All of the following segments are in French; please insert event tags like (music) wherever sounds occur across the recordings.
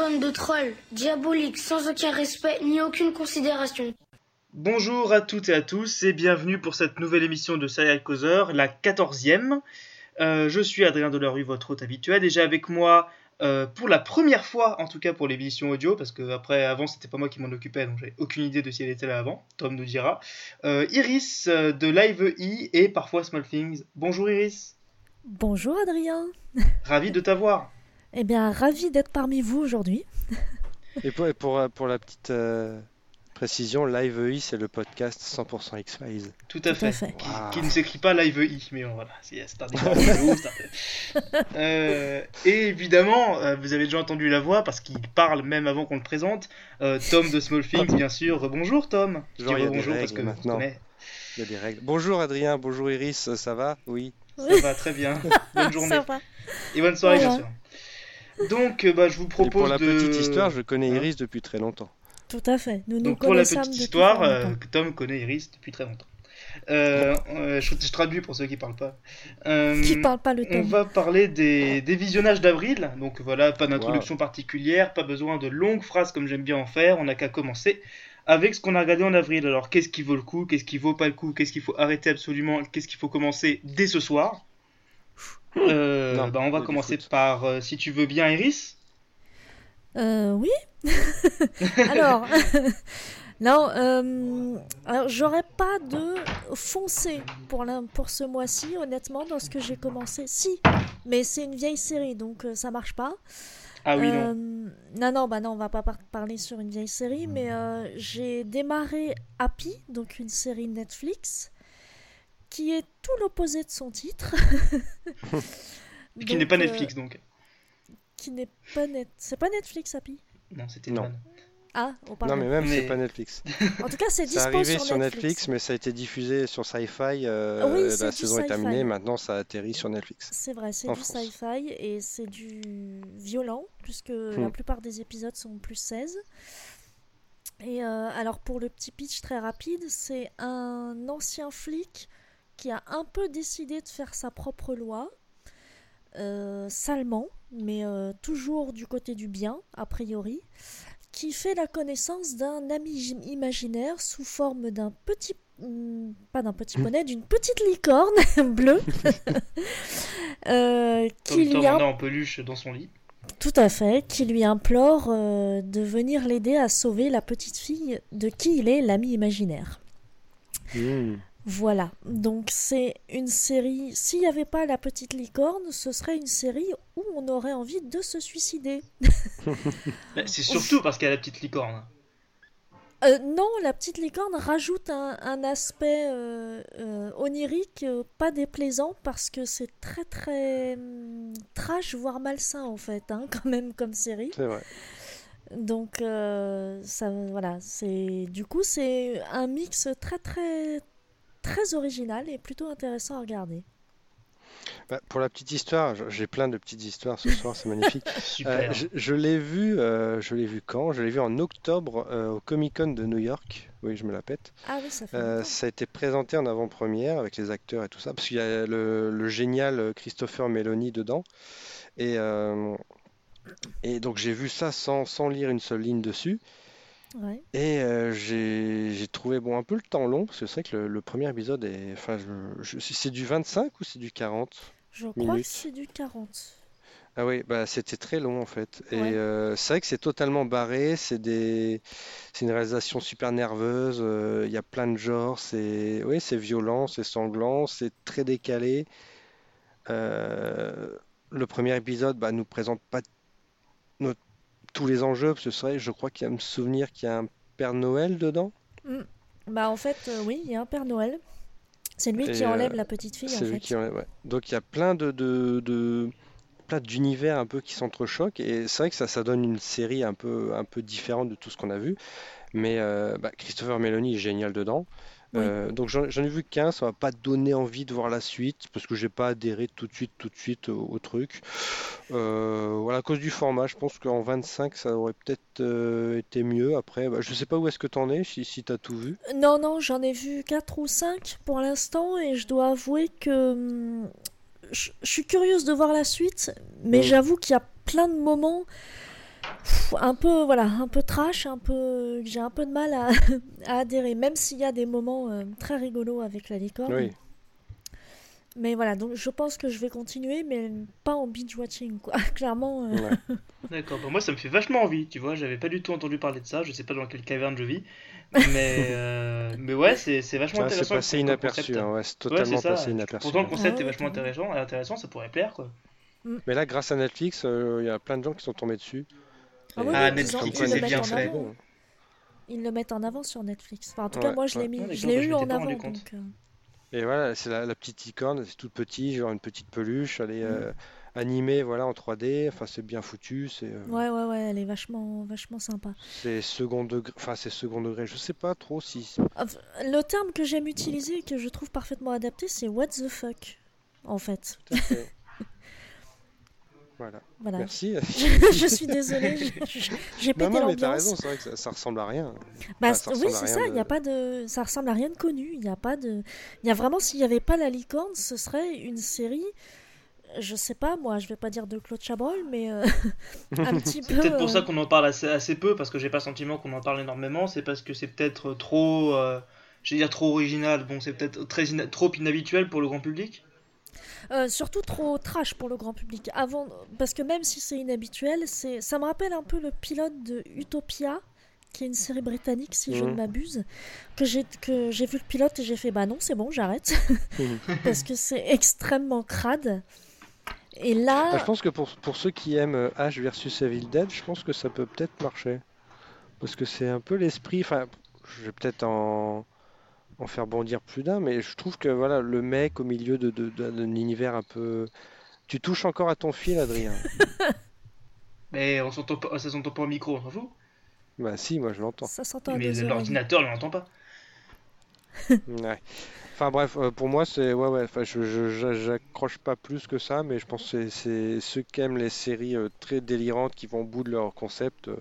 bande de trolls, diaboliques, sans aucun respect ni aucune considération. Bonjour à toutes et à tous et bienvenue pour cette nouvelle émission de Serial Causeur, la quatorzième. Euh, je suis Adrien Delarue, votre hôte habituel, et j'ai avec moi, euh, pour la première fois, en tout cas pour l'émission audio, parce que après, avant, c'était pas moi qui m'en occupais, donc j'avais aucune idée de si elle était là avant, Tom nous dira, euh, Iris euh, de Live E et parfois Small Things. Bonjour Iris, Bonjour Adrien. ravi de t'avoir. Eh bien, ravi d'être parmi vous aujourd'hui. (laughs) Et pour, pour, pour la petite euh, précision, Live EI, c'est le podcast 100% X-Files. Tout à Tout fait. à fait. Qui, Wow. qui ne s'écrit pas Live I, mais bon, voilà, c'est un (laughs) Euh, Et évidemment, euh, vous avez déjà entendu la voix parce qu'il parle même avant qu'on le présente. Euh, Tom de Small Things, bien sûr. Bonjour Tom. Je dis Genre, il y a des bonjour parce règles que maintenant. Il y a des règles. Bonjour Adrien, bonjour Iris, ça va? Oui. Ça va très bien. Bonne journée. Ça va. Et bonne soirée, Voilà. bien sûr. Donc, euh, bah, je vous Et propose pour la de... petite histoire, je connais Hein Iris depuis très longtemps. Tout à fait. Nous nous Donc pour la petite histoire, euh, Tom connaît Iris depuis très longtemps. Euh, euh, je, je traduis pour ceux qui parlent pas. (laughs) Euh, Qui parle pas le On temps. va parler des, des visionnages d'avril. Donc voilà, pas d'introduction particulière, pas besoin de longues phrases comme j'aime bien en faire. On n'a qu'à commencer avec ce qu'on a regardé en avril. Alors qu'est-ce qui vaut le coup, qu'est-ce qui vaut pas le coup, qu'est-ce qu'il faut arrêter absolument, qu'est-ce qu'il faut commencer dès ce soir? Euh, Non, bah, on va du commencer foot. par, euh, si tu veux bien, Iris. Euh, oui. (laughs) alors, (laughs) non, euh, alors j'aurais pas de foncé pour, la- pour ce mois-ci, honnêtement, dans ce que j'ai commencé. Si, mais c'est une vieille série, donc euh, ça marche pas. Ah oui, Euh, non. non, non, bah non, on va pas par- parler sur une vieille série, mais euh, j'ai démarré Happy, donc une série Netflix, qui est tout l'opposé de son titre. (laughs) Qui Donc, n'est pas euh, Netflix donc. qui n'est pas net. C'est pas Netflix Happy? Non, c'était Non. Ah, oh, Non, pardon. mais même, Mais- c'est pas Netflix. En tout cas, c'est (laughs) C'est dispo arrivé sur, sur Netflix. Netflix, mais ça a été diffusé sur Sci-Fi. euh, Oui, la du saison est terminée, maintenant ça atterrit sur Netflix. C'est vrai, c'est du sci-fi et c'est du violent, puisque Hmm. la plupart des épisodes sont plus 16. Et euh, alors, pour le petit pitch très rapide, c'est un ancien flic qui a un peu décidé de faire sa propre loi, euh, salement, mais euh, toujours du côté du bien, a priori, qui fait la connaissance d'un ami im- imaginaire sous forme d'un petit hmm, pas d'un petit poney, d'une petite licorne (laughs) bleue (laughs) euh, qui Tom lui a en peluche dans son lit. tout à fait, qui lui implore euh, de venir l'aider à sauver la petite fille de qui il est l'ami imaginaire. Hmm. Voilà, donc c'est une série. S'il n'y avait pas la petite licorne, ce serait une série où on aurait envie de se suicider. (laughs) C'est surtout parce qu'il y a la petite licorne. Euh, non, la petite licorne rajoute un, un aspect euh, euh, onirique euh, pas déplaisant parce que c'est très très hum, trash, voire malsain en fait, hein, (laughs) quand même comme série. C'est vrai. Donc euh, ça, voilà, c'est du coup c'est un mix très très très original et plutôt intéressant à regarder. Bah, pour la petite histoire, j'ai plein de petites histoires ce soir, c'est magnifique. (laughs) Euh, je je l'ai vu, euh, je l'ai vu quand? Je l'ai vu en octobre euh, au Comic Con de New York. Oui, je me la pète. Ah oui, ça fait Euh, ça a été présenté en avant-première avec les acteurs et tout ça, parce qu'il y a le, le génial Christopher Meloni dedans. Et, euh, et donc j'ai vu ça sans, sans lire une seule ligne dessus. Ouais. Et euh, j'ai trouvé bon un peu le temps long, parce que c'est vrai que le, le premier épisode est. Enfin, je, je- c'est du 25 ou c'est du 40? Je crois que c'est du 40. Ah oui, bah c'était très long en fait. Et euh, c'est vrai que c'est totalement barré, c'est des... une réalisation super nerveuse, euh, il y a plein de genres, c'est oui, violent, c'est sanglant, c'est très décalé. Euh, le premier épisode bah, nous présente pas tous les enjeux, c'est vrai, je crois qu'il y a me souvenir qu'il y a un Père Noël dedans. Bah en fait, euh, oui, il y a un Père Noël. C'est lui Et, qui enlève euh, la petite fille C'est lui fait. qui ouais. Donc il y a plein de, de, d'univers un peu qui s'entrechoquent et c'est vrai que ça, ça donne une série un peu, un peu différente de tout ce qu'on a vu. Mais euh, bah, Christopher Meloni est génial dedans. Oui. Euh, donc j'en ai vu qu'un, ça m'a pas donné envie de voir la suite parce que j'ai pas adhéré tout de suite, tout de suite au, au truc. Euh, voilà, à cause du format, je pense qu'en 25 ça aurait peut-être euh, été mieux. Après, bah, je sais pas où est-ce que t'en es, si, si t'as tout vu. Non, non, j'en ai vu 4 ou 5 pour l'instant et je dois avouer que hum, je je suis curieuse de voir la suite, mais j'avoue qu'il y a plein de moments un peu voilà un peu trash un peu j'ai un peu de mal (laughs) à, adhérer même s'il y a des moments euh, très rigolos avec la licorne Oui. mais voilà donc je pense que je vais continuer mais pas en binge watching quoi (laughs) clairement euh, Ouais. (laughs) D'accord, bah moi ça me fait vachement envie, tu vois, j'avais pas du tout entendu parler de ça, je sais pas dans quelle caverne je vis, mais, euh, mais ouais, c'est c'est vachement Ça, c'est intéressant. passé inaperçu, hein, ouais, c'est totalement passé inaperçu. Pourtant le concept Ah est vachement intéressant, intéressant, ça pourrait plaire quoi. Mais là, grâce à Netflix, euh, il y a plein de gens qui sont tombés dessus. Ah Ah, oui, Netflix, c'est ils le mettent bien en fait. avant. Ils le mettent en avant sur Netflix. Enfin, en tout Ouais, cas, moi, je ouais. l'ai mis, Ah, je d'accord, l'ai eu en avant. donc, euh, Et voilà, c'est la, la petite licorne, c'est toute petite, genre une petite peluche, elle Mm. est euh, animée voilà, en 3D, enfin c'est bien foutu, c'est euh, Ouais, ouais, ouais, elle est vachement, vachement sympa. c'est second degré, enfin c'est second degré, je sais pas trop si... Enfin, Le terme que j'aime utiliser et que je trouve parfaitement adapté, c'est what the fuck, en fait. Tout à fait. (laughs) Voilà, Voilà. merci. (laughs) je suis désolée, j'ai pété non, mais t'as l'ambiance. raison, c'est vrai que ça, ça ressemble à rien. Bah, Enfin, ça oui, c'est ça, il de- n'y a pas de... Ça ressemble à rien de connu, il n'y a pas de... Il y a vraiment, s'il n'y avait pas la licorne, ce serait une série, je sais pas, moi, je vais pas dire de Claude Chabrol, mais euh, (laughs) un petit C'est peu... peut-être pour euh, ça qu'on en parle assez, assez peu, parce que j'ai pas le sentiment qu'on en parle énormément, c'est parce que c'est peut-être trop, euh, je vais dire trop original, bon c'est peut-être très ina- trop inhabituel pour le grand public. Euh, surtout trop trash pour le grand public. Avant, parce que même si c'est inhabituel, c'est, ça me rappelle un peu le pilote de Utopia, qui est une série britannique, si je ne Mhm. m'abuse, que j'ai que j'ai vu le pilote et j'ai fait bah non, c'est bon, j'arrête, Mhm. (laughs) parce que c'est extrêmement crade. Et là, Bah, je pense que pour, pour ceux qui aiment euh, Ash versus Evil Dead, je pense que ça peut peut-être marcher. Parce que c'est un peu l'esprit, enfin, je vais peut-être en, en faire bondir plus d'un, mais je trouve que voilà, le mec au milieu de, de- de- d'un univers un peu... Tu touches encore à ton fil, Adrien. (laughs) Mais on s'entend pas, ça s'entend pas au micro, on s'en fout. Bah si, moi je l'entends. ça s'entend Mais l'ordinateur ne l'entend pas. (laughs) Ouais. Enfin bref, euh, pour moi c'est ouais ouais. Enfin je je- j'a- j'accroche pas plus que ça, mais je pense que c'est ceux qui aiment les séries euh, très délirantes, qui vont au bout de leur concept, euh,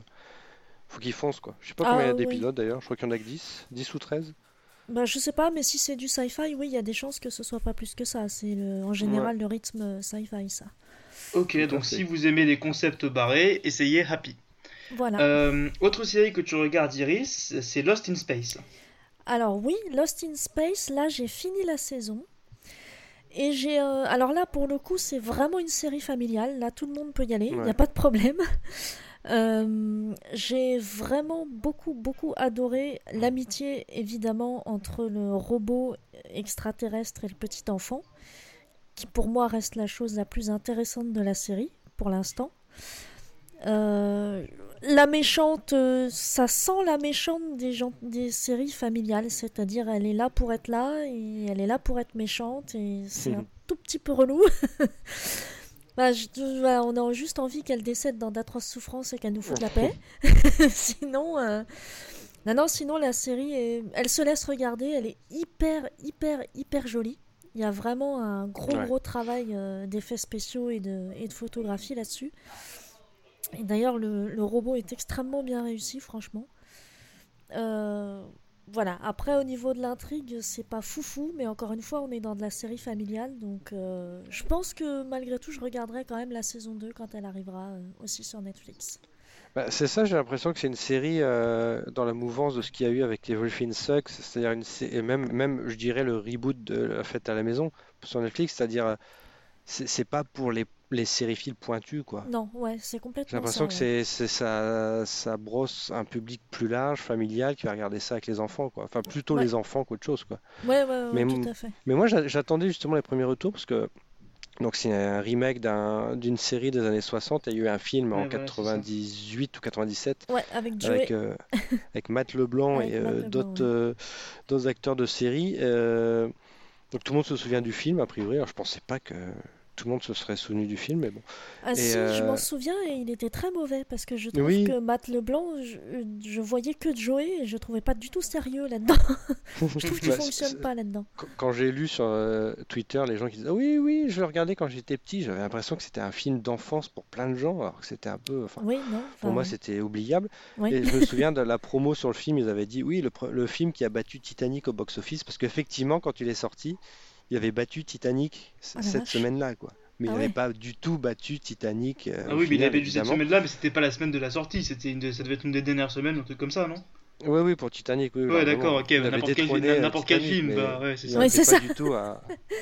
faut qu'ils foncent quoi. Je sais pas Ah, combien il y a oui. d'épisodes d'ailleurs. Je crois qu'il y en a que 10 10 ou 13 Bah, je sais pas, mais si c'est du sci-fi, oui, il y a des chances que ce soit pas plus que ça. C'est le- en général le rythme euh, sci-fi, ça. Ok, donc si vous aimez les concepts barrés, essayez Happy. Voilà. Euh, autre série que tu regardes, Iris, c'est Lost in Space. Alors oui, Lost in Space, là j'ai fini la saison. Et j'ai... euh, alors là, pour le coup, c'est vraiment une série familiale. Là, tout le monde peut y aller, il n'y Ouais. a pas de problème. Euh, j'ai vraiment beaucoup, beaucoup adoré l'amitié, évidemment, entre le robot extraterrestre et le petit enfant, qui pour moi reste la chose la plus intéressante de la série, pour l'instant. Euh, la méchante, euh, ça sent la méchante des, gens, des séries familiales, c'est-à-dire elle est là pour être là et elle est là pour être méchante et c'est un tout petit peu relou. (laughs) Bah, je- voilà, on a juste envie qu'elle décède dans d'atroces souffrances et qu'elle nous foute la paix. (laughs) sinon, euh, non, non, sinon la série, est- elle se laisse regarder, elle est hyper, hyper, hyper jolie. Il y a vraiment un gros, Ouais. gros travail euh, d'effets spéciaux et de, et de photographie là-dessus. Et d'ailleurs, le, le robot est extrêmement bien réussi, franchement. Euh, voilà. Après, au niveau de l'intrigue, c'est pas foufou, mais encore une fois, on est dans de la série familiale, donc euh, je pense que malgré tout, je regarderai quand même la saison 2 quand elle arrivera euh, aussi sur Netflix. Bah, c'est ça, j'ai l'impression que c'est une série euh, dans la mouvance de ce qu'il y a eu avec Everything Sucks, c'est-à-dire une et même même je dirais le reboot de La Fête à la maison sur Netflix, c'est-à-dire c'est pas pour les les sériphiles pointus quoi. Non, ouais, c'est J'ai complètement l'impression ça. que ouais. c'est c'est ça, ça brosse un public plus large, familial, qui va regarder ça avec les enfants, quoi. Enfin, plutôt Ouais. les enfants qu'autre chose, quoi. Ouais, ouais, ouais, Mais tout à fait. Mais moi, j'a- j'attendais justement les premiers retours parce que donc c'est un remake d'un- d'une série des années 60. Il y a eu un film en Ouais, ça. 98 ou 97 Ouais, avec Joey. avec, euh, (laughs) avec Matt Leblanc Avec et euh, Leblanc, d'autres ouais. euh, d'autres acteurs de série. euh, donc tout le monde se souvient du film, a priori. Alors je pensais pas que tout le monde se serait souvenu du film, mais bon. Ah Et, si, je euh, m'en souviens et il était très mauvais parce que je trouve Oui. que Matt Leblanc, je, je voyais que Joey et je trouvais pas du tout sérieux là-dedans. (laughs) Je trouve qu'il Bah, fonctionne pas là-dedans. Quand- j'ai lu sur euh, Twitter les gens qui disaient Ah oui, oui, je le regardais quand j'étais petit, j'avais l'impression que c'était un film d'enfance pour plein de gens, alors que c'était un peu. Oui, non. pour moi, c'était oubliable. oui. Et je me (laughs) souviens de la promo sur le film, ils avaient dit oui, le, le film qui a battu Titanic au box-office, parce qu'effectivement, quand il est sorti, il avait battu Titanic Ah la cette vache. semaine-là, quoi. mais il Ah n'avait ouais. pas du tout battu Titanic. euh, Ah oui, mais il avait dû cette semaine-là, mais c'était pas la semaine de la sortie, c'était une de- ça devait être une des dernières semaines, un truc comme ça, non? Oui, oui, pour Titanic, oui. Ouais, d'accord, ok, Il n'importe quel- euh, quel film, mais bah, ouais, c'est il ça. C'est pas ça. du tout à,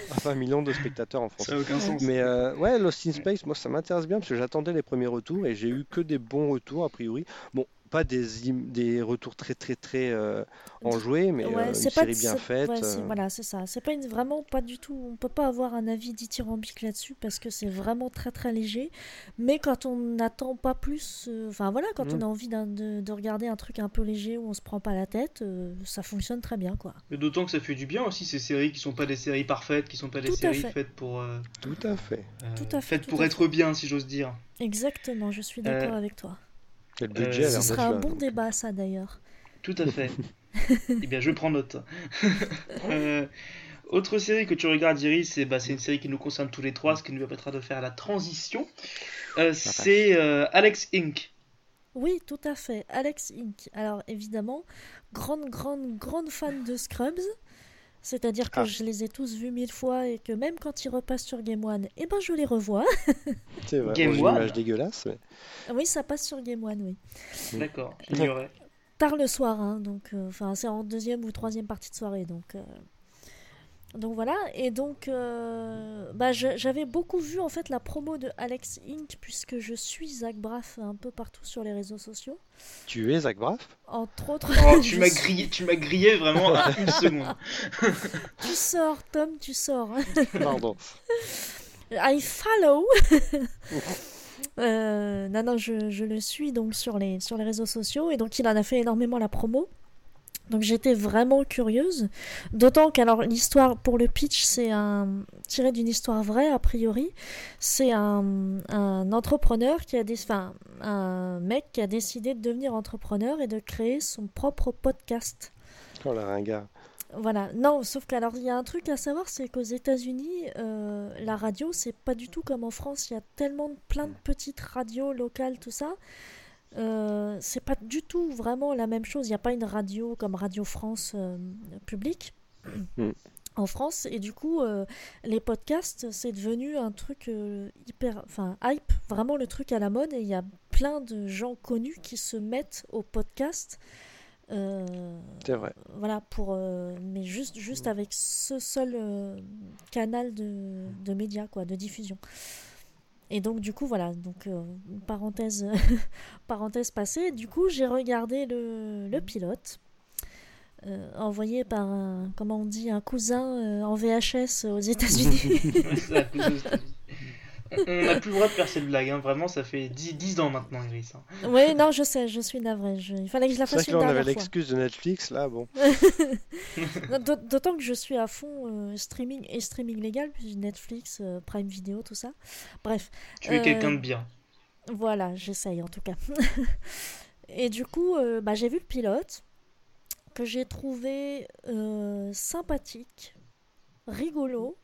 à 20 millions de spectateurs en France. Ça a aucun sens. Mais euh, ouais, Lost in Space, moi ça m'intéresse bien parce que j'attendais les premiers retours et j'ai eu que des bons retours a priori. Bon, pas des, des retours très très très euh, enjoués, mais Ouais, euh, une série de- bien c'est- faite. ouais, c'est- euh, Voilà, c'est ça. C'est pas une, vraiment pas du tout. On peut pas avoir un avis dithyrambique là-dessus parce que c'est vraiment très très léger. Mais quand on n'attend pas plus, euh, enfin voilà, quand Mm. on a envie d'un- de, de regarder un truc un peu léger où on se prend pas la tête, euh, ça fonctionne très bien quoi. Mais d'autant que ça fait du bien aussi ces séries qui sont pas des séries parfaites, qui sont pas des Tout séries fait. faites pour euh, Tout à fait. euh, Tout à fait, faites tout pour être bien, si j'ose dire. Exactement, je suis d'accord Euh, avec toi. Et le Euh, budget Ce sera un bon donc. débat ça d'ailleurs. Tout à fait. (laughs) eh bien, je prends note. (laughs) Euh, autre série que tu regardes, Iris, c'est bah, c'est une série qui nous concerne tous les trois, ce qui nous permettra de faire la transition. Euh, c'est euh, Alex Inc. Oui, tout à fait. Alex Inc. Alors évidemment, grande, grande, grande fan de Scrubs. C'est-à-dire que Ah. je les ai tous vus mille fois et que même quand ils repassent sur Game One, eh ben je les revois. (laughs) C'est vrai, Game bon, One. image dégueulasse. mais- oui, ça passe sur Game One, oui. D'accord, j'ignorais. Tard le soir, hein, donc euh, enfin c'est en deuxième ou troisième partie de soirée, donc euh, donc voilà. Et donc euh, bah, j'avais beaucoup vu en fait la promo de Alex Inc. puisque je suis Zach Braff un peu partout sur les réseaux sociaux, Tu es Zach Braff? Entre autres. Oh, (laughs) tu m'as suis- grillé, tu m'as grillé vraiment à une seconde. (laughs) Tu sors, Tom, tu sors. (laughs) Pardon. I follow. Euh, non, non, je, je le suis donc sur les, sur les réseaux sociaux et donc il en a fait énormément la promo. Donc j'étais vraiment curieuse. D'autant qu'alors l'histoire pour le pitch c'est un tiré d'une histoire vraie a priori. C'est un, un entrepreneur qui a des, enfin un mec qui a décidé de devenir entrepreneur et de créer son propre podcast. Oh la ringard. Voilà, non, sauf qu'alors il y a un truc à savoir, c'est qu'aux États-Unis, euh, la radio, c'est pas du tout comme en France. Il y a tellement de plein de petites radios locales, tout ça. Euh, c'est pas du tout vraiment la même chose. Il n'y a pas une radio comme Radio France euh, publique Mm. en France. Et du coup, euh, les podcasts, c'est devenu un truc hyper. Enfin, hype, vraiment le truc à la mode. Et il y a plein de gens connus qui se mettent au podcast. C'est vrai. voilà pour mais juste juste avec ce seul canal de, de médias quoi de diffusion et donc du coup voilà donc euh, parenthèse (laughs) parenthèse passée du coup j'ai regardé le, le pilote euh, envoyé par un comment on dit un cousin euh, en VHS aux États-Unis (laughs) (laughs) On n'a plus le droit de faire cette blague, hein. vraiment, ça fait 10, 10 ans maintenant, Iris. hein. oui non je sais je suis navrée je- il fallait que je la fasse une là on avait dernière l'excuse de Netflix, là bon. (laughs) D'autant que je suis à fond euh, streaming et streaming légal, puis Netflix, euh, Prime Video, tout ça. Bref, Tu es Euh, quelqu'un de bien. voilà, j'essaye en tout cas. (laughs) et du coup, euh, bah, j'ai vu le pilote que j'ai trouvé euh, sympathique, rigolo.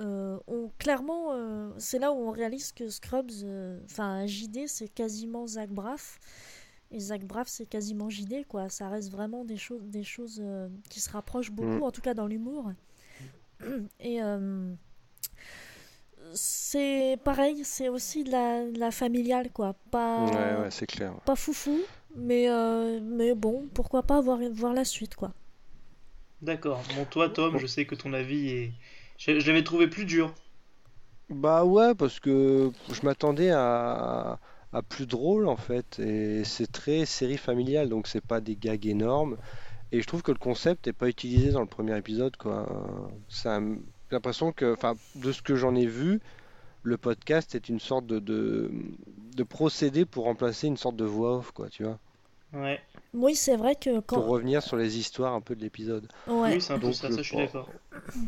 Euh, on, clairement, euh, c'est là où on réalise que Scrubs, euh, enfin JD, c'est quasiment Zach Braff. Et Zach Braff, c'est quasiment JD, quoi. Ça reste vraiment des, choses des choses euh, qui se rapprochent beaucoup, Mm. en tout cas dans l'humour. (clears throat) Et euh, c'est pareil, c'est aussi de la, de la familiale, quoi. Pas, Ouais, ouais, c'est clair. pas foufou, mais, euh, mais bon, pourquoi pas voir, voir la suite, quoi. D'accord. Bon, toi, Tom, je sais que ton avis est. Je, je l'avais trouvé plus dur. Bah ouais, parce que je m'attendais à, à plus drôle en fait, et c'est très série familiale, donc c'est pas des gags énormes, et je trouve que le concept n'est pas utilisé dans le premier épisode, quoi. Un- J'ai l'impression que, enfin, de ce que j'en ai vu, le podcast est une sorte de, de, de procédé pour remplacer une sorte de voix off, quoi, tu vois, Ouais. Oui, c'est vrai que pour quand. revenir sur les histoires un peu de l'épisode. Ouais, Oui, c'est un peu Donc, ça, je ça, je suis d'accord.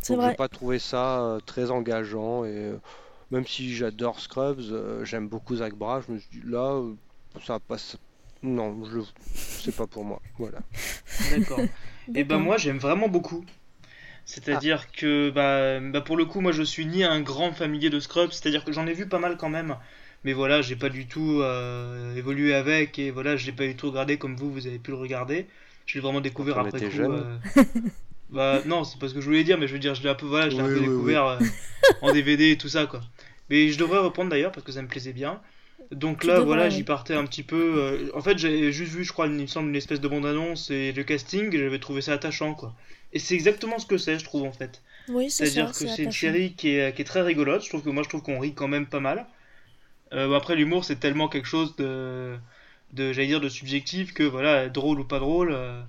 c'est vrai. j'ai pas trouvé ça euh, très engageant et euh, même si j'adore Scrubs, euh, j'aime beaucoup Zach Braff, je me suis dit là euh, ça passe. Non, je c'est pas pour moi. Voilà. (laughs) D'accord. Et ben D'accord. moi j'aime vraiment beaucoup. C'est-à-dire que bah, bah, pour le coup moi je suis ni un grand familier de Scrubs, c'est-à-dire que j'en ai vu pas mal quand même, mais voilà j'ai pas du tout euh, évolué avec et voilà je l'ai pas du tout regardé comme vous vous avez pu le regarder. Je l'ai vraiment découvert après coup. jeune. euh, Bah non c'est pas ce que je voulais dire mais je veux dire je l'ai un peu voilà je l'ai Oui, un peu oui, oui. découvert euh, en DVD et tout ça quoi. Mais je devrais reprendre d'ailleurs parce que ça me plaisait bien. Donc là, voilà, j'y partais un petit peu. euh, En fait, j'avais juste vu, je crois, il me semble, une espèce de bande-annonce et le casting, et j'avais trouvé ça attachant, quoi. Et c'est exactement ce que c'est, je trouve, en fait. Oui, c'est ça. C'est-à-dire que c'est une série qui est, qui est très rigolote. Je trouve que moi, je trouve qu'on rit quand même pas mal. Euh, après, l'humour, c'est tellement quelque chose de, de j'allais dire, de subjectif que voilà, drôle ou pas drôle. euh,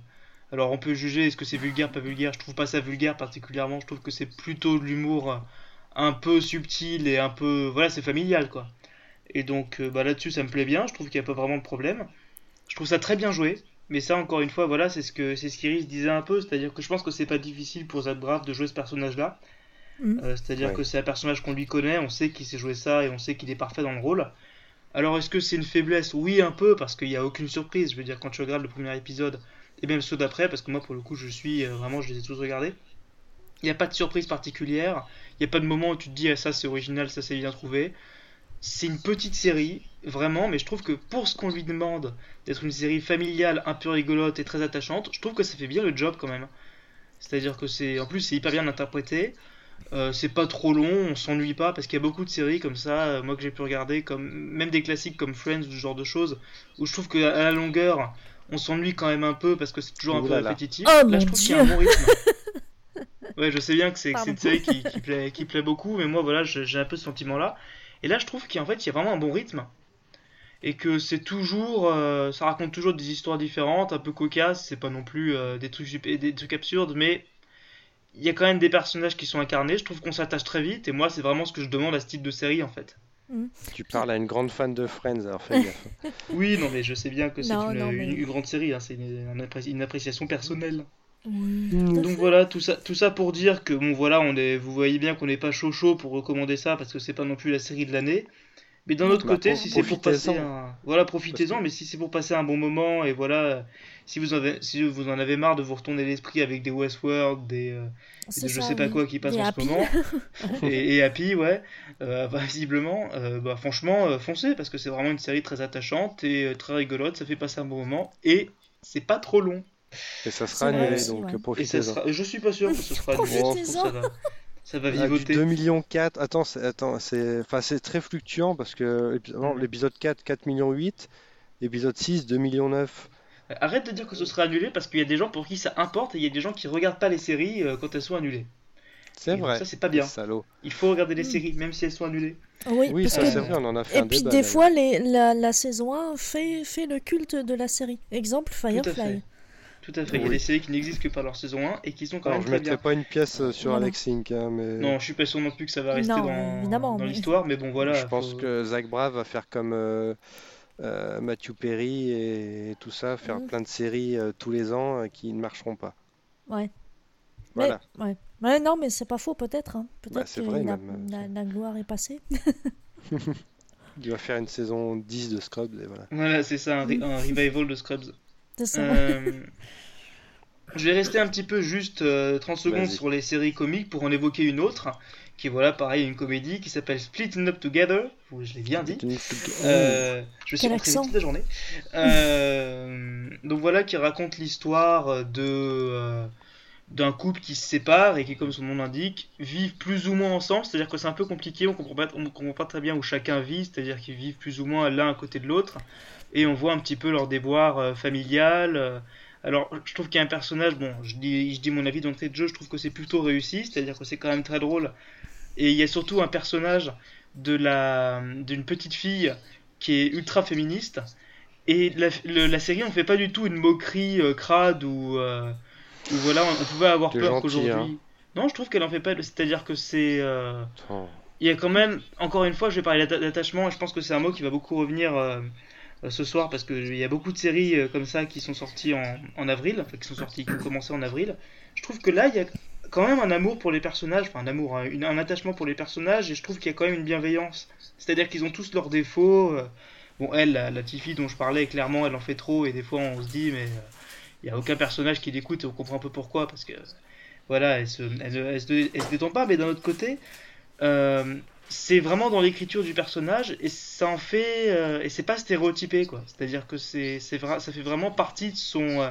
alors, on peut juger est-ce que c'est vulgaire, pas vulgaire. Je trouve pas ça vulgaire particulièrement. Je trouve que c'est plutôt de l'humour euh, un peu subtil et un peu, voilà, c'est familial, quoi. Et donc, bah, là-dessus, ça me plaît bien. Je trouve qu'il n'y a pas vraiment de problème. Je trouve ça très bien joué. Mais ça, encore une fois, voilà, c'est ce que c'est ce qu'Iris disait un peu. C'est-à-dire que je pense que c'est pas difficile pour Zach Braff de jouer ce personnage-là. Mhm. Euh, c'est-à-dire Ouais. que c'est un personnage qu'on lui connaît, on sait qu'il sait jouer ça et on sait qu'il est parfait dans le rôle. Alors est-ce que c'est une faiblesse? Oui, un peu, parce qu'il n'y a aucune surprise. Je veux dire, quand tu regardes le premier épisode et même ceux d'après, parce que moi pour le coup je suis euh, vraiment, je les ai tous regardés, il n'y a pas de surprise particulière, il n'y a pas de moment où tu te dis ah, ça c'est original, ça c'est bien trouvé. C'est une petite série, vraiment, mais je trouve que pour ce qu'on lui demande d'être une série familiale, un peu rigolote et très attachante, je trouve que ça fait bien le job quand même. C'est-à-dire que c'est, en plus, c'est hyper bien interprété. Euh, c'est pas trop long, on s'ennuie pas parce qu'il y a beaucoup de séries comme ça, euh, moi que j'ai pu regarder, comme même des classiques comme Friends ou ce genre de choses, où je trouve que à la longueur, on s'ennuie quand même un peu parce que c'est toujours un Ouh peu là là. répétitif. Oh là, mon je trouve qu'il y a un bon rythme. (laughs) Ouais, je sais bien que c'est une série qui, qui plaît, qui plaît beaucoup, mais moi voilà, j'ai j'ai un peu ce sentiment-là. Et là, je trouve qu'en fait, il y a vraiment un bon rythme. Et que c'est toujours. euh, ça raconte toujours des histoires différentes, un peu cocasses, c'est pas non plus euh, des, trucs, des trucs absurdes, mais il y a quand même des personnages qui sont incarnés. Je trouve qu'on s'attache très vite, et moi, c'est vraiment ce que je demande à ce type de série en fait. Tu parles à une grande fan de Friends, alors fais gaffe. (laughs) Oui, non, mais je sais bien que c'est une, non, mais- une- une grande série, hein, c'est une, une appré- une appréciation personnelle. Oui, tout à Donc voilà, tout ça, tout ça pour dire que bon voilà, on est, vous voyez bien qu'on n'est pas chaud chaud pour recommander ça parce que c'est pas non plus la série de l'année. Mais d'un autre Bah, côté, si c'est pour passer un, voilà, profitez-en. Que- Mais si c'est pour passer un bon moment et voilà, si vous avez, si vous en avez marre de vous retourner l'esprit avec des Westworld, des, euh, je sais pas quoi qui passent Des en Happy. ce moment (laughs) et, et Happy, ouais, euh, bah, visiblement, euh, bah franchement, euh, foncez parce que c'est vraiment une série très attachante et euh, très rigolote. Ça fait passer un bon moment et c'est pas trop long. Et ça sera annulé, donc ouais. Et profitez-en. sera, je suis pas sûr que ce sera annulé. Ça va, Ah, vivoter. 2 millions 4, attends, c'est, attends, c'est, enfin, c'est très fluctuant parce que non, l'épisode 4, 4 millions 8, épisode 6, 2 millions 9. Arrête de dire que ce sera annulé parce qu'il y a des gens pour qui ça importe et il y a des gens qui regardent pas les séries euh, quand elles sont annulées. C'est Et donc vrai. Ça, c'est pas bien. Salaud. Il faut regarder les Mm. séries même si elles sont annulées. Oui, Oui, parce ça que c'est vrai, on en a fait Et un puis débat. des d'ailleurs. fois, les, la, la saison 1 fait, fait le culte de la série. Exemple, Tout à fait. Firefly. Tout à fait. Il y a des séries qui n'existent que par leur saison 1 et qui sont quand Alors, même je très mettrai bien. pas une pièce euh, sur Non. Alex Inc, hein, mais Non, je suis pas sûr non plus que ça va rester Non, dans, évidemment, dans mais- l'histoire, mais bon voilà. je pense que Zach Braff va faire comme euh, euh, Matthew Perry et tout ça, faire Mhm. plein de séries euh, tous les ans euh, qui ne marcheront pas. Ouais. Voilà. Mais, ouais. Ouais, non, mais c'est pas faux, peut-être. hein. Bah, Peut-être c'est que vrai, la, même, la, la gloire est passée. (laughs) (laughs) Il va faire une saison 10 de Scrubs et voilà. Voilà, c'est ça, un, un revival de Scrubs. Euh, je vais rester un petit peu juste euh, 30 secondes sur les séries comiques pour en évoquer une autre, qui est voilà, pareil, une comédie qui s'appelle Splitting Up Together. Je l'ai bien dit. Euh, je suis Quel rentré accent. toute la journée. Euh, donc voilà, qui raconte l'histoire de euh, d'un couple qui se sépare et qui, comme son nom l'indique, vivent plus ou moins ensemble. C'est-à-dire que c'est un peu compliqué, on comprend pas, on comprend pas très bien où chacun vit. C'est-à-dire qu'ils vivent plus ou moins l'un à côté de l'autre et on voit un petit peu leur déboire euh, familial. euh. Alors, je trouve qu'il y a un personnage, bon, je dis, je dis mon avis d'entrée de jeu, je trouve que c'est plutôt réussi, c'est-à-dire que c'est quand même très drôle. Et il y a surtout un personnage de la d'une petite fille qui est ultra féministe. Et la, le- la série, on fait pas du tout une moquerie euh, crade ou euh, voilà, on, on pouvait avoir peur qu'aujourd'hui. hein. Non, je trouve qu'elle en fait pas. C'est-à-dire que c'est euh, Oh. il y a quand même, encore une fois, je vais parler d'atta- d'attachement, et je pense que c'est un mot qui va beaucoup revenir ce soir, parce qu'il y a beaucoup de séries euh, comme ça qui sont sorties en, avril, enfin qui sont sorties, qui ont commencé en avril. Je trouve que là, il y a quand même un amour pour les personnages, enfin un amour, hein, un attachement pour les personnages, et je trouve qu'il y a quand même une bienveillance. C'est-à-dire qu'ils ont tous leurs défauts. euh, Bon, elle, la, la petite fille dont je parlais, clairement, elle en fait trop, et des fois on se dit, mais euh, il n'y a aucun personnage qui l'écoute, et on comprend un peu pourquoi, parce que voilà, elle se, se détend pas, mais d'un autre côté, euh, c'est vraiment dans l'écriture du personnage et ça en fait euh, et c'est pas stéréotypé quoi. C'est à dire que c'est ça fait vraiment partie de son euh,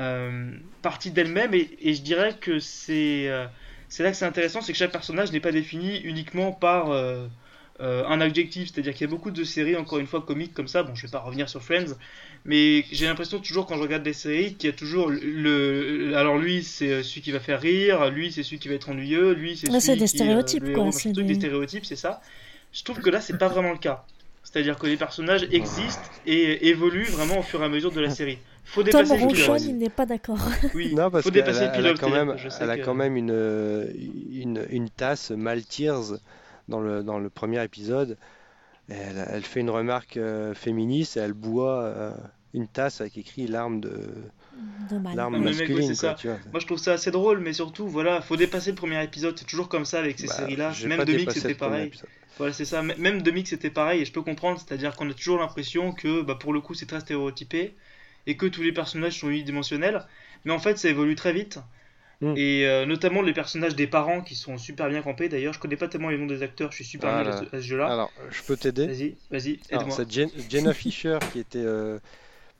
euh, partie d'elle-même et, et je dirais que c'est euh, c'est là que c'est intéressant c'est que chaque personnage n'est pas défini uniquement par euh, euh, un adjectif, c'est-à-dire qu'il y a beaucoup de séries, encore une fois, comiques comme ça. Bon, je vais pas revenir sur Friends, mais j'ai l'impression toujours quand je regarde des séries qu'il y a toujours le, alors lui c'est celui qui va faire rire, lui c'est celui qui va être ennuyeux, lui c'est celui c'est des qui, stéréotypes, quoi, c'est des- des stéréotypes, c'est ça. Je trouve que là c'est pas vraiment le cas. C'est-à-dire que les personnages existent et évoluent vraiment au fur et à mesure de la série. Faut Tom dépasser le Ronchon, pilote. il n'est pas d'accord. (laughs) Oui, Non, parce faut dépasser a, le elle a pilote. quand même, elle a que- quand même une, euh, une, une tasse Maltears dans le, dans le premier épisode. Elle, elle fait une remarque euh, féministe et elle boit euh, une tasse avec écrit l'arme de l'arme masculine. c'est quoi, ça. tu vois. Moi je trouve ça assez drôle, mais surtout, voilà, faut dépasser le premier épisode. C'est toujours comme ça avec ces Bah, séries-là. Même pas de Mix dépassé c'était pareil. Voilà, c'est ça. M- Même de Mix c'était pareil, et je peux comprendre. C'est-à-dire qu'on a toujours l'impression que, bah, pour le coup, c'est très stéréotypé et que tous les personnages sont unidimensionnels. Mais en fait, ça évolue très vite. Mm. Et euh, notamment les personnages des parents qui sont super bien campés. D'ailleurs, je connais pas tellement les noms des acteurs. Je suis super nul à ce, à ce jeu-là. Alors, je peux t'aider? Vas-y, vas-y, aide-moi. c'est Jen- Jenna Fisher qui était euh,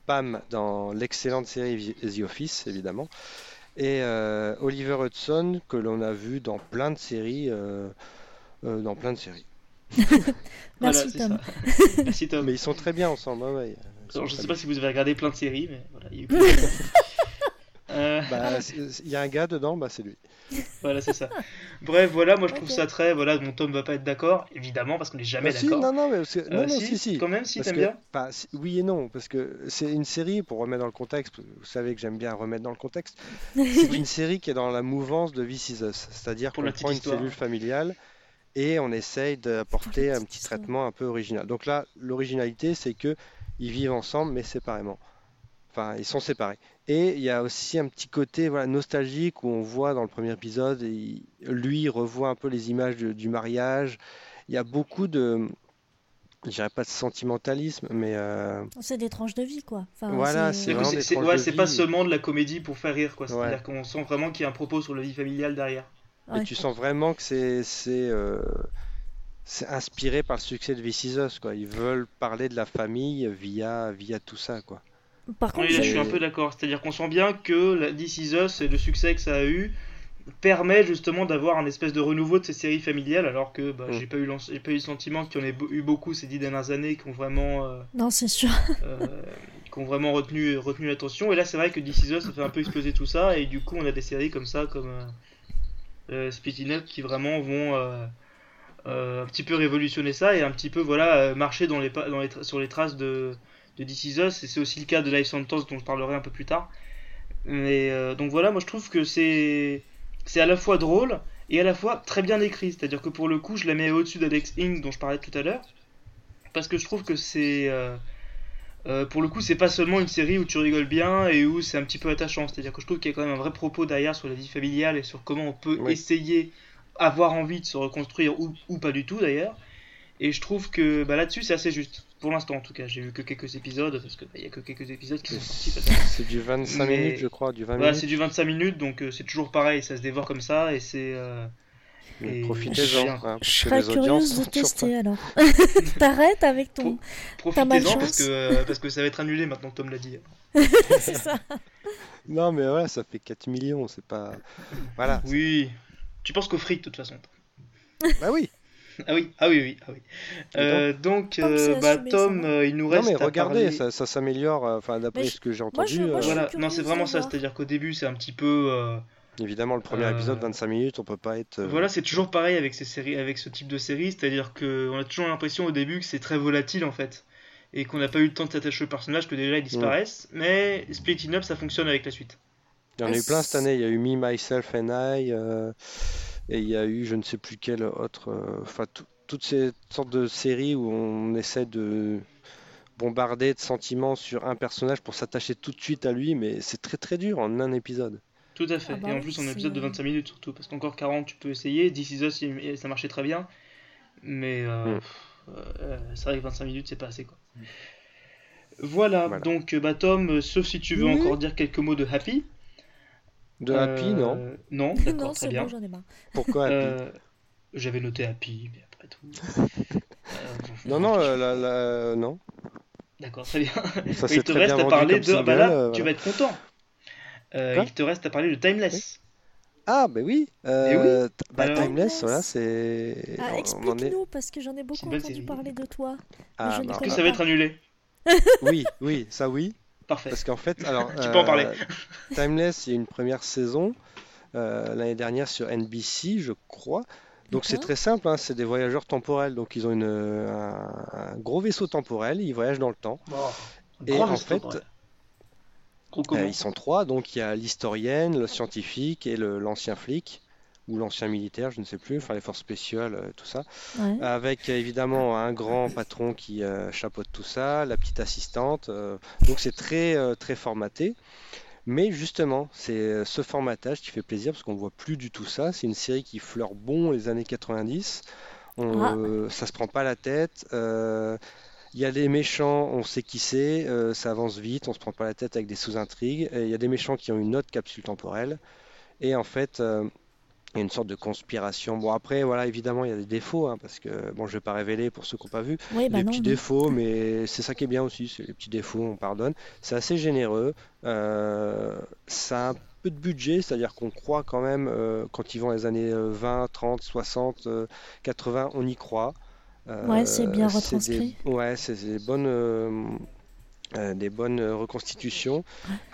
Pam dans l'excellente série The Office, évidemment, et euh, Oliver Hudson que l'on a vu dans plein de séries, euh, euh, dans plein de séries. (laughs) Merci Tom. Merci Tom. Mais ils sont très bien ensemble. ouais, ouais. Alors, je sais bien. pas si vous avez regardé plein de séries, mais voilà, il y a eu plein (laughs) de- Bah, il y a un gars dedans, bah c'est lui. Voilà, c'est ça. Bref, voilà, moi je trouve ça très. Voilà, mon Tom va pas être d'accord, évidemment, parce qu'on n'est jamais Bah, si, d'accord. non, non, mais que- non, Euh, non, si, si, si. quand même, si t'aimes bien. bah, si- oui et non, parce que c'est une série, pour remettre dans le contexte, vous savez que j'aime bien remettre dans le contexte, c'est une série qui est dans la mouvance de This Is Us, c'est-à-dire Pour qu'on prend une histoire. cellule familiale et on essaye d'apporter un petit traitement un peu original. Donc là, l'originalité, c'est que ils vivent ensemble, mais séparément. Enfin, ils sont séparés. Et il y a aussi un petit côté voilà, nostalgique où on voit dans le premier épisode, il- lui il revoit un peu les images de- du mariage. Il y a beaucoup de, je dirais pas de sentimentalisme, mais euh, C'est des tranches de vie, quoi. Enfin, Voilà, c'est- c'est ouais, pas seulement de la comédie pour faire rire, quoi. Ouais. C'est-à-dire qu'on sent vraiment qu'il y a un propos sur la vie familiale derrière. Ouais. Et tu sens vraiment que c'est c'est euh, inspiré par le succès de This Is Us, quoi. Ils veulent parler de la famille via via tout ça, quoi. Par contre, Oui, là, je suis un peu d'accord. C'est-à-dire qu'on sent bien que la This Is Us et le succès que ça a eu permet justement d'avoir un espèce de renouveau de ces séries familiales, alors que bah, Mm. j'ai pas eu j'ai pas eu le sentiment qu'il y en ait eu beaucoup ces dix dernières années qui ont vraiment euh, Non, c'est sûr. (laughs) euh, qui ont vraiment retenu, retenu l'attention. Et là, c'est vrai que This Is Us, ça fait un peu exploser tout ça. Et du coup, on a des séries comme ça, comme euh, euh, Splitting Up, qui vraiment vont euh, euh, un petit peu révolutionner ça et un petit peu voilà euh, marcher dans les, pas- dans les sur les traces de, de This Is Us. Et c'est aussi le cas de Life Sentence, dont je parlerai un peu plus tard. Mais euh, donc voilà, moi je trouve que c'est c'est à la fois drôle et à la fois très bien écrit. C'est-à-dire que pour le coup, je la mets au-dessus d'Alex Inc. dont je parlais tout à l'heure. Parce que je trouve que c'est. euh, euh, pour le coup, c'est pas seulement une série où tu rigoles bien et où c'est un petit peu attachant. C'est-à-dire que je trouve qu'il y a quand même un vrai propos derrière sur la vie familiale et sur comment on peut Oui. essayer, avoir envie de se reconstruire ou, ou pas du tout d'ailleurs. Et je trouve que bah, là-dessus, c'est assez juste. Pour l'instant, en tout cas, j'ai vu que quelques épisodes parce qu'il n'y a que quelques épisodes qui sont sortis. C'est du 25 Mais- minutes, je crois, du 20 Voilà, minutes. c'est du 25 minutes, donc euh, c'est toujours pareil, ça se dévore comme ça et c'est. euh, Profitez-en, Bien. hein, Je serais curieuse de tester alors. (laughs) T'arrêtes avec ton. T'as Profitez-en parce que, euh, parce que ça va être annulé maintenant que Tom l'a dit. (laughs) c'est ça. Non, mais voilà, ça fait 4 millions, c'est pas. Voilà. Oui. Tu penses qu'au fric de toute façon. Bah oui. (laughs) Ah oui, ah oui, oui, ah oui. Euh, donc, Tom, euh, bah, assumé, Tom, euh, il nous Non, reste mais à regardez, parler- ça, ça s'améliore, enfin, d'après ce que j'ai moi, je- entendu. moi, euh, Voilà, non, c'est vraiment ça, c'est-à-dire qu'au début, c'est un petit peu. euh, Évidemment, le premier Euh, épisode, 25 minutes, on peut pas être. Voilà, c'est toujours pareil avec ces séries, avec ce type de série, c'est-à-dire que on a toujours l'impression au début que c'est très volatile en fait, et qu'on n'a pas eu le temps de s'attacher au personnage, que déjà ils disparaissent. Mais Splitting Up, ça fonctionne avec la suite. Il y en a eu plein cette année. Il y a eu Me, Myself and I, euh, et il y a eu je ne sais plus quelle autre. euh, Enfin, tout- toutes ces sortes de séries où on essaie de bombarder de sentiments sur un personnage pour s'attacher tout de suite à lui, mais c'est très très dur en un épisode. Tout à fait. Ah bah et en plus, c'est- épisode de 25 minutes surtout, parce qu'encore 40, tu peux essayer. This Is Us, ça marchait très bien, mais euh, Mm. euh, c'est vrai que 25 minutes, c'est pas assez quoi. Voilà, Voilà. donc bah Tom, sauf si tu veux Oui. encore dire quelques mots de Happy. De Happy, Euh, non Non, (laughs) non, d'accord, très c'est bien. bon, j'en ai marre. Pourquoi Happy Euh, J'avais noté Happy, mais après tout. (laughs) Euh, Non, non, euh, la- la- non. D'accord, très bien. Ça il te reste bien à parler de. single. bah là, euh, tu vas être content. Euh, il te reste à parler de Timeless. Ah, bah oui. oui. euh, t- bah, Alors Timeless, voilà, c'est. Ah, est- Explique-nous, parce que j'en ai beaucoup entendu parler de toi. Ah, Est-ce que ça va être annulé? Oui, oui, ça oui. Parfait. Parce qu'en fait, alors, (laughs) Tu peux en parler. euh, Timeless, il y a une première saison euh, l'année dernière sur NBC, je crois. Donc c'est D'accord. très simple, hein, c'est des voyageurs temporels. Donc ils ont une, un, un gros vaisseau temporel, ils voyagent dans le temps. Et en fait, Euh, ils sont trois, donc il y a l'historienne, le scientifique et l'ancien flic, ou l'ancien militaire, je ne sais plus, enfin les forces spéciales, euh, tout ça. Ouais. Avec évidemment un grand patron qui euh, chapeaute tout ça, la petite assistante. euh, donc c'est très, très formaté. Mais justement, c'est ce formatage qui fait plaisir parce qu'on voit plus du tout ça. C'est une série qui fleure bon les années 90. On, Ah. euh, ça se prend pas la tête. euh, il y a des méchants, on sait qui c'est, euh, ça avance vite, on se prend pas la tête avec des sous-intrigues. Il y a des méchants qui ont une autre capsule temporelle. Et en fait, il y a une sorte de conspiration. Bon, après, voilà, évidemment, il y a des défauts, hein, parce que, bon, je vais pas révéler pour ceux qui n'ont pas vu, Oui, bah les non, petits défauts, mais c'est ça qui est bien aussi, c'est les petits défauts, on pardonne. C'est assez généreux. euh, ça a un peu de budget, c'est-à-dire qu'on croit quand même, euh, quand ils vont les années euh, 20, 30, 60, euh, 80, on y croit. Ouais, c'est bien Euh, des- retranscrit. ouais, c'est des bonnes, euh, euh, des bonnes euh, reconstitutions.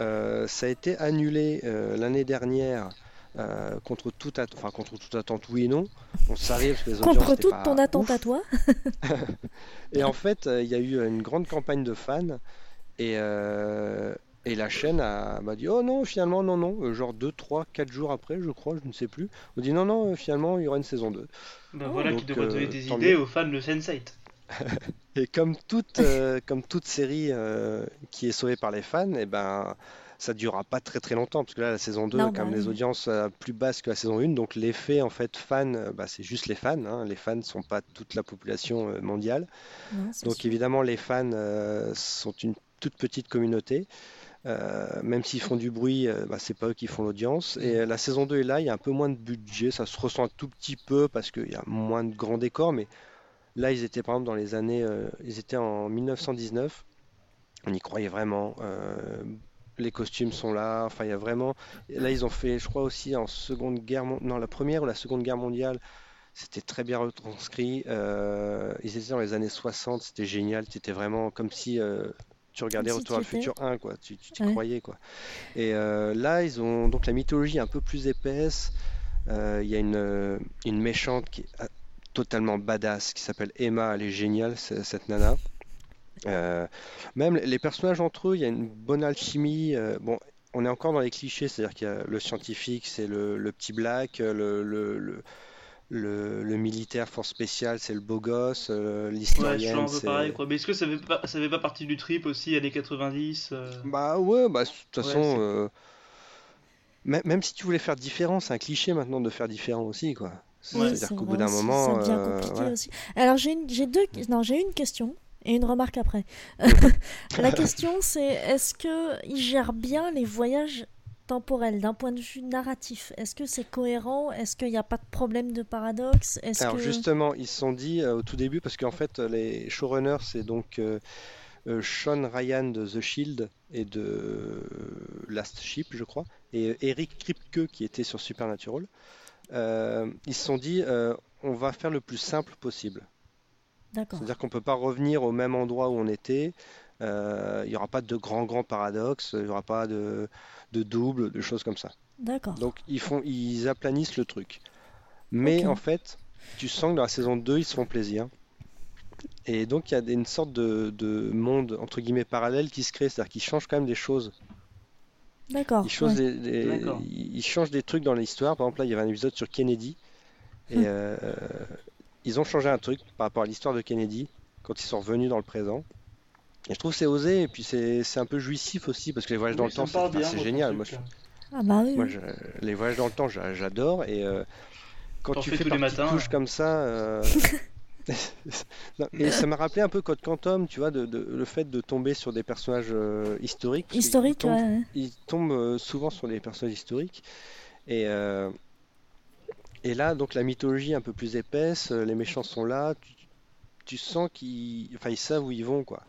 Euh, ça a été annulé euh, l'année dernière. Euh, contre toute attente, enfin contre toute attente, oui et non. On savait parce que les audiences Contre toute pas ton attente ouf. à toi. (laughs) (laughs) Et en fait, euh, il y a eu une grande campagne de fans et, euh, et la chaîne a- m'a dit Oh non, finalement, non, non. Genre 2, 3, 4 jours après, je crois, je ne sais plus. On dit Non, non, finalement, il y aura une saison 2. Ben Oh. voilà Donc, qui devrait donner des idées mieux. aux fans de Sense8. (laughs) Et comme toute, euh, comme toute série euh, qui est sauvée par les fans, et ben, ça durera pas très très longtemps parce que là la saison 2 Non, a quand bah même des oui. audiences euh, plus basses que la saison 1 donc l'effet en fait fan euh, bah, c'est juste les fans hein. les fans ne sont pas toute la population euh, mondiale Non, Donc sûr. évidemment, les fans euh, sont une toute petite communauté. Euh, même s'ils font du bruit, euh, bah, c'est pas eux qui font l'audience. Et euh, la saison 2 est là, il y a un peu moins de budget, ça se ressent un tout petit peu parce qu'il y a moins de grands décors, mais là ils étaient par exemple dans les années, ils étaient en 1919, on y croyait vraiment. Les costumes sont là, enfin il y a vraiment. Là ils ont fait, je crois aussi en seconde guerre, non la première ou la seconde guerre mondiale, c'était très bien retranscrit. euh, ils étaient dans les années 60, c'était génial. C'était vraiment comme si euh, tu regardais si Retour à le futur 1, quoi. Tu, t'y Ouais. croyais, quoi. Et euh, là, ils ont donc la mythologie un peu plus épaisse. Il y a une, une méchante qui est totalement badass, qui s'appelle Emma. Elle est géniale, cette nana. Euh, même les personnages entre eux, il y a une bonne alchimie. euh, bon, on est encore dans les clichés, c'est-à-dire qu'il y a le scientifique, c'est le, le petit black, le, le, le- le- le militaire force spéciale, c'est le beau gosse, euh, Ouais, je suis l'historienne, un peu c'est... pareil quoi. Mais est-ce que ça fait pas, ça fait pas partie du trip aussi, années 90 euh, Bah ouais, bah de toute Ouais, façon, euh, même, si tu voulais faire différent, c'est un cliché maintenant de faire différent aussi, quoi. C'est-à-dire c'est qu'au bout d'un moment, ça devient euh, compliqué ouais. aussi. Alors j'ai une, j'ai deux, non, j'ai une question et une remarque après. (laughs) La question c'est est-ce que il gère bien les voyages temporels d'un point de vue narratif? Est-ce que c'est cohérent? Est-ce qu'il n'y a pas de problème de paradoxe? Alors que justement, ils se sont dit euh, au tout début, parce qu'en fait, les showrunners, c'est donc euh, euh, Sean Ryan de The Shield et de Last Ship, je crois, et Eric Kripke qui était sur Supernatural. Ils se sont dit, on va faire le plus simple possible. D'accord. C'est-à-dire qu'on ne peut pas revenir au même endroit où on était. Euh, il n'y aura pas de grands grands paradoxes, il n'y aura pas de, de double, de choses comme ça. D'accord. Donc ils font, ils aplanissent le truc. Mais en fait, tu sens que dans la saison 2, ils se font plaisir. Et donc il y a une sorte de, de monde entre guillemets parallèle qui se crée, c'est-à-dire qu'ils changent quand même des choses. D'accord. Ils changent ouais. des, des- D'accord. ils ils changent des trucs dans l'histoire. Par exemple, là, il y avait un épisode sur Kennedy. Et Hmm. euh, ils ont changé un truc par rapport à l'histoire de Kennedy quand ils sont revenus dans le présent. Et je trouve que c'est osé et puis c'est c'est un peu jouissif aussi parce que les voyages dans le temps, c'est génial. Moi, je-. Ah bah oui. moi, je- les voyages dans le temps, j'a- j'adore. Et euh, quand tu fais fais tous les matins. touches comme ça. euh, (laughs) non, et ça m'a rappelé un peu Code Quantum, tu vois, de, de- le fait de tomber sur des personnages euh, historiques. parce qu'ils Historique, tombent- ouais, ouais. ils tombent euh, souvent sur des personnages historiques. Et, euh, et là, donc la mythologie est un peu plus épaisse, euh, les méchants sont là, tu, tu sens qu'ils enfin, ils savent où ils vont, quoi.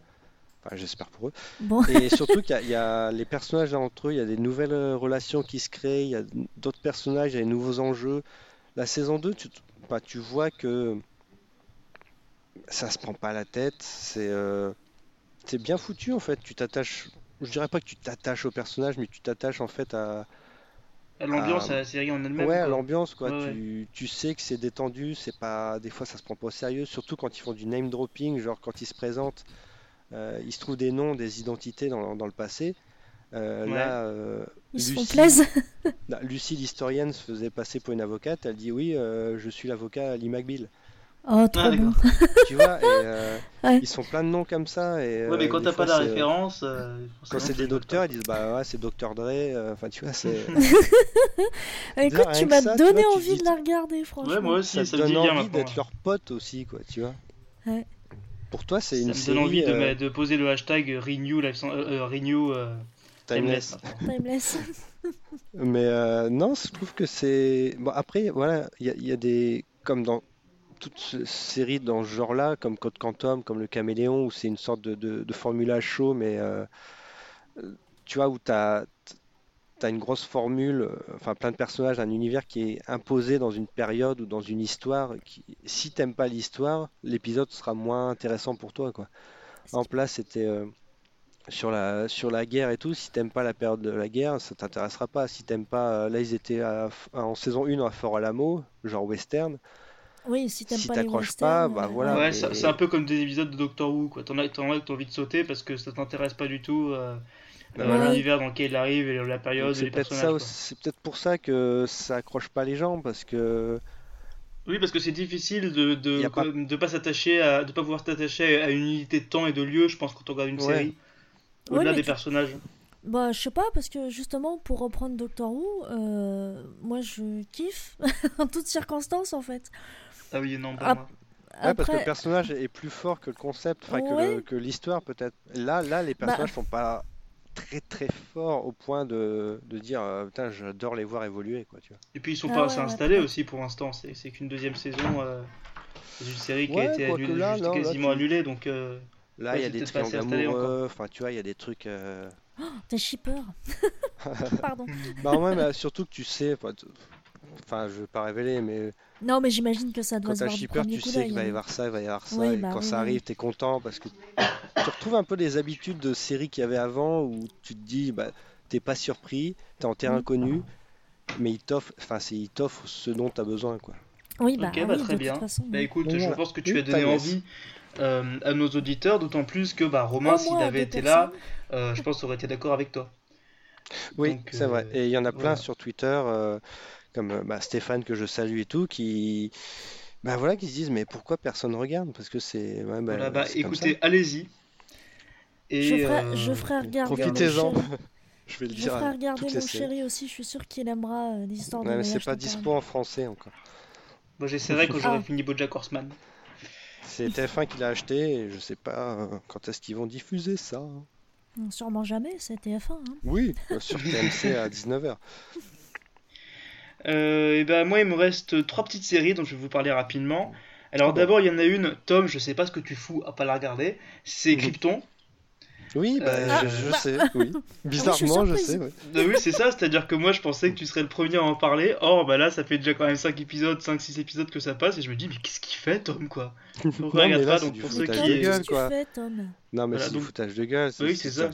j'espère pour eux. Bon. Et surtout qu'il y a- il y, a les personnages entre eux, il y a des nouvelles euh, relations qui se créent, il y a d'autres personnages, il y a des nouveaux enjeux. La saison 2, tu, bah, tu vois que ça se prend pas la tête, c'est euh, bien foutu en fait. Tu t'attaches, je dirais pas que tu t'attaches au personnage, mais tu t'attaches en fait À l'ambiance, Ah. à la série en elle-même. ouais, quoi. l'ambiance quoi. Ouais, ouais. Tu, tu sais que c'est détendu, c'est pas, des fois ça se prend pas au sérieux, surtout quand ils font du name dropping, genre quand ils se présentent, euh, ils se trouvent des noms, des identités dans, dans le passé. Euh, Ouais. Là, euh, Ils se font Lucie- plaisir. (laughs) là, Lucie l'historienne se faisait passer pour une avocate. Elle dit oui, euh, je suis l'avocat Lee McBeal. Oh, trop Ah, bon. (laughs) tu vois, et, euh, Ouais. ils sont plein de noms comme ça. Et, Ouais, mais euh, quand des t'as pas la c'est, euh, référence. euh, Quand c'est des docteurs, ils disent bah ouais, c'est Dr Dre. Enfin, tu vois, c'est. (laughs) Écoute, rien tu m'as ça, tu donné tu envie dis- de la regarder, franchement. Ouais, moi aussi, ça ça, me dit donne bien envie d'être leur pote aussi, quoi, tu vois. Ouais. Pour toi, c'est Ça une me donne envie de, euh, poser le hashtag Renew, timeless. Timeless. (laughs) Mais non, je trouve que c'est. Bon, après, voilà, il y, a- il y a des. Comme dans toute série dans ce genre-là, comme Code Quantum, comme Le Caméléon, où c'est une sorte de, formula show, mais euh, tu vois, où tu as, une grosse formule, enfin plein de personnages, un univers qui est imposé dans une période ou dans une histoire. Qui, si t'aimes pas l'histoire, l'épisode sera moins intéressant pour toi, quoi. En place, c'était. euh, sur la, sur la guerre et tout, si t'aimes pas la période de la guerre, ça t'intéressera pas. Si t'aimes pas, euh, là ils étaient en saison 1 à Fort Alamo, genre western. Oui, si t'aimes Si pas les t'accroches pas, bah euh, voilà. Ouais, mais- c'est un peu comme des épisodes de Doctor Who, quoi. T'en as, t'en as t'as envie de sauter parce que ça t'intéresse pas du tout euh, Bah euh, voilà. l'univers dans lequel il arrive et la période C'est les peut-être personnages. ça, quoi. aussi- c'est peut-être pour ça que ça accroche pas les gens parce que Oui, parce que c'est difficile de de, pas- de pas s'attacher à de pas pouvoir t'attacher à une unité de temps et de lieu, je pense, quand on regarde une Ouais. série. Au-delà des tu- personnages. Bah, je sais pas, parce que justement, pour reprendre Doctor Who, euh, moi je kiffe (laughs) en toutes circonstances en fait. Ah oui, non, pas moi. Ouais, parce que le personnage est plus fort que le concept, enfin que Ouais. le- que l'histoire peut-être. Là, là, les Bah. personnages sont pas très très forts au point de, de dire euh, putain, j'adore les voir évoluer quoi, tu vois. Et puis ils sont Ah pas ouais, assez installés aussi pour l'instant. C'est qu'une deuxième saison euh, d'une série qui Ouais, a été annulée, là, juste non, là, quasiment tu- annulée, donc. euh, Là, Ouais, il y a des triangles amoureux, enfin tu vois, il y a des trucs. euh, t'es shipper. (laughs) Pardon. Bah ouais, mais surtout que tu sais, enfin, je veux pas révéler, mais Non, mais j'imagine que ça doit quand se voir du shipper, premier tu coup sais d'œil. qu'il va y hein. avoir ça, il va y avoir ça, Oui, et bah quand oui, ça oui. arrive, t'es content parce que tu retrouves un peu les habitudes de séries qu'il y avait avant où tu te dis, bah, t'es pas surpris, t'es en terrain Mm. connu, mais il t'offre, enfin, c'est, il t'offre ce dont t'as besoin, quoi. Oui, bah, Ok, oui, bah, de très toute bien. façon. Bah oui. écoute, je voilà. pense que tu Oui, as donné envie euh, à nos auditeurs, d'autant plus que bah, Romain, s'il avait été là, euh, je pense qu'il aurait été d'accord avec toi. Oui, Donc, c'est vrai. euh, Et il y en a plein voilà. sur Twitter, euh, comme euh, bah, Stéphane que je salue et tout, qui, bah voilà, qui se disent, mais pourquoi personne regarde? Parce que c'est, ouais, bah, Voilà, bah écoutez, allez-y. Et, Je ferai, euh, je ferai regarder mon Profitez-en. chéri. (laughs) Je vais le Je dire ferai à regarder toutes les mon chéri aussi, je suis sûr qu'il aimera euh, l'histoire de Ouais, mais c'est pas dispo en français encore. Moi j'essaierai quand j'aurai Ah. fini Bojack Horseman. C'est TF1 qui l'a acheté et je sais pas euh, quand est-ce qu'ils vont diffuser ça. Non, Sûrement jamais, c'est TF1. Hein. Oui, euh, sur TMC à 19h. (laughs) Euh, et ben moi il me reste trois petites séries dont je vais vous parler rapidement. Alors Ah bon. d'abord il y en a une, Tom, je sais pas ce que tu fous à pas la regarder, c'est. Krypton. Oui, bah, Euh, je, je bah. sais, oui. Bizarrement, je sais. ouais. Bah oui c'est ça, c'est-à-dire que moi je pensais que tu serais le premier à en parler. Or bah là ça fait déjà quand même 5 épisodes, 5-6 épisodes que ça passe et je me dis mais qu'est-ce qu'il fait Tom quoi? (laughs) Non, regarde là, pas, donc du pour Mais ceux qui- gueule, quoi. fais, Tom? Non, mais Voilà, c'est du donc- foutage de gueule. Oui, c'est ça.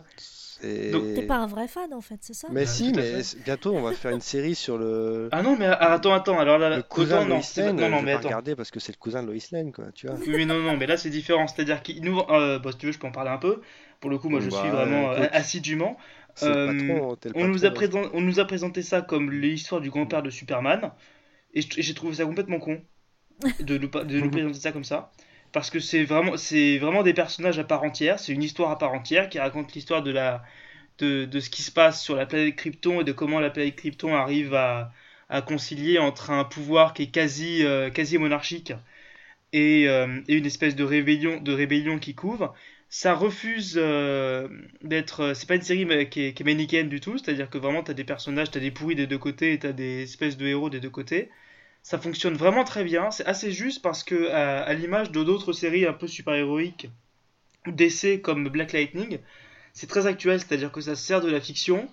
T'es pas un vrai fan en fait, c'est ça? Mais Ouais, si, mais bientôt on va faire une série sur le, Ah non mais ah, attends attends alors là, là le cousin autant de non, Lois Lane. non non je mais vais attends. regarder parce que c'est le cousin de Lois Lane, quoi, tu vois. Oui, mais non, non, mais là c'est différent. C'est-à-dire qu'il nous. Euh, bah, si tu veux, je peux en parler un peu. Pour le coup, moi je Bah, suis vraiment euh, écoute. assidûment. C'est le Euh, patron, On nous, a présent- on nous a présenté ça comme l'histoire du grand-père de Superman. Et j'ai trouvé ça complètement con de nous, de nous (laughs) présenter ça comme ça. Parce que c'est vraiment, c'est vraiment des personnages à part entière. C'est une histoire à part entière qui raconte l'histoire de, la, de, de ce qui se passe sur la planète Krypton et de comment la planète Krypton arrive à, à concilier entre un pouvoir qui est quasi, euh, quasi monarchique et, euh, et une espèce de rébellion, de rébellion qui couvre. Ça refuse euh, d'être. C'est pas une série qui est, qui est manichéenne du tout, c'est-à-dire que vraiment t'as des personnages, t'as des pourris des deux côtés et t'as des espèces de héros des deux côtés. Ça fonctionne vraiment très bien, c'est assez juste parce que, à, à l'image de d'autres séries un peu super-héroïques d'essais comme Black Lightning, c'est très actuel, c'est-à-dire que ça sert de la fiction,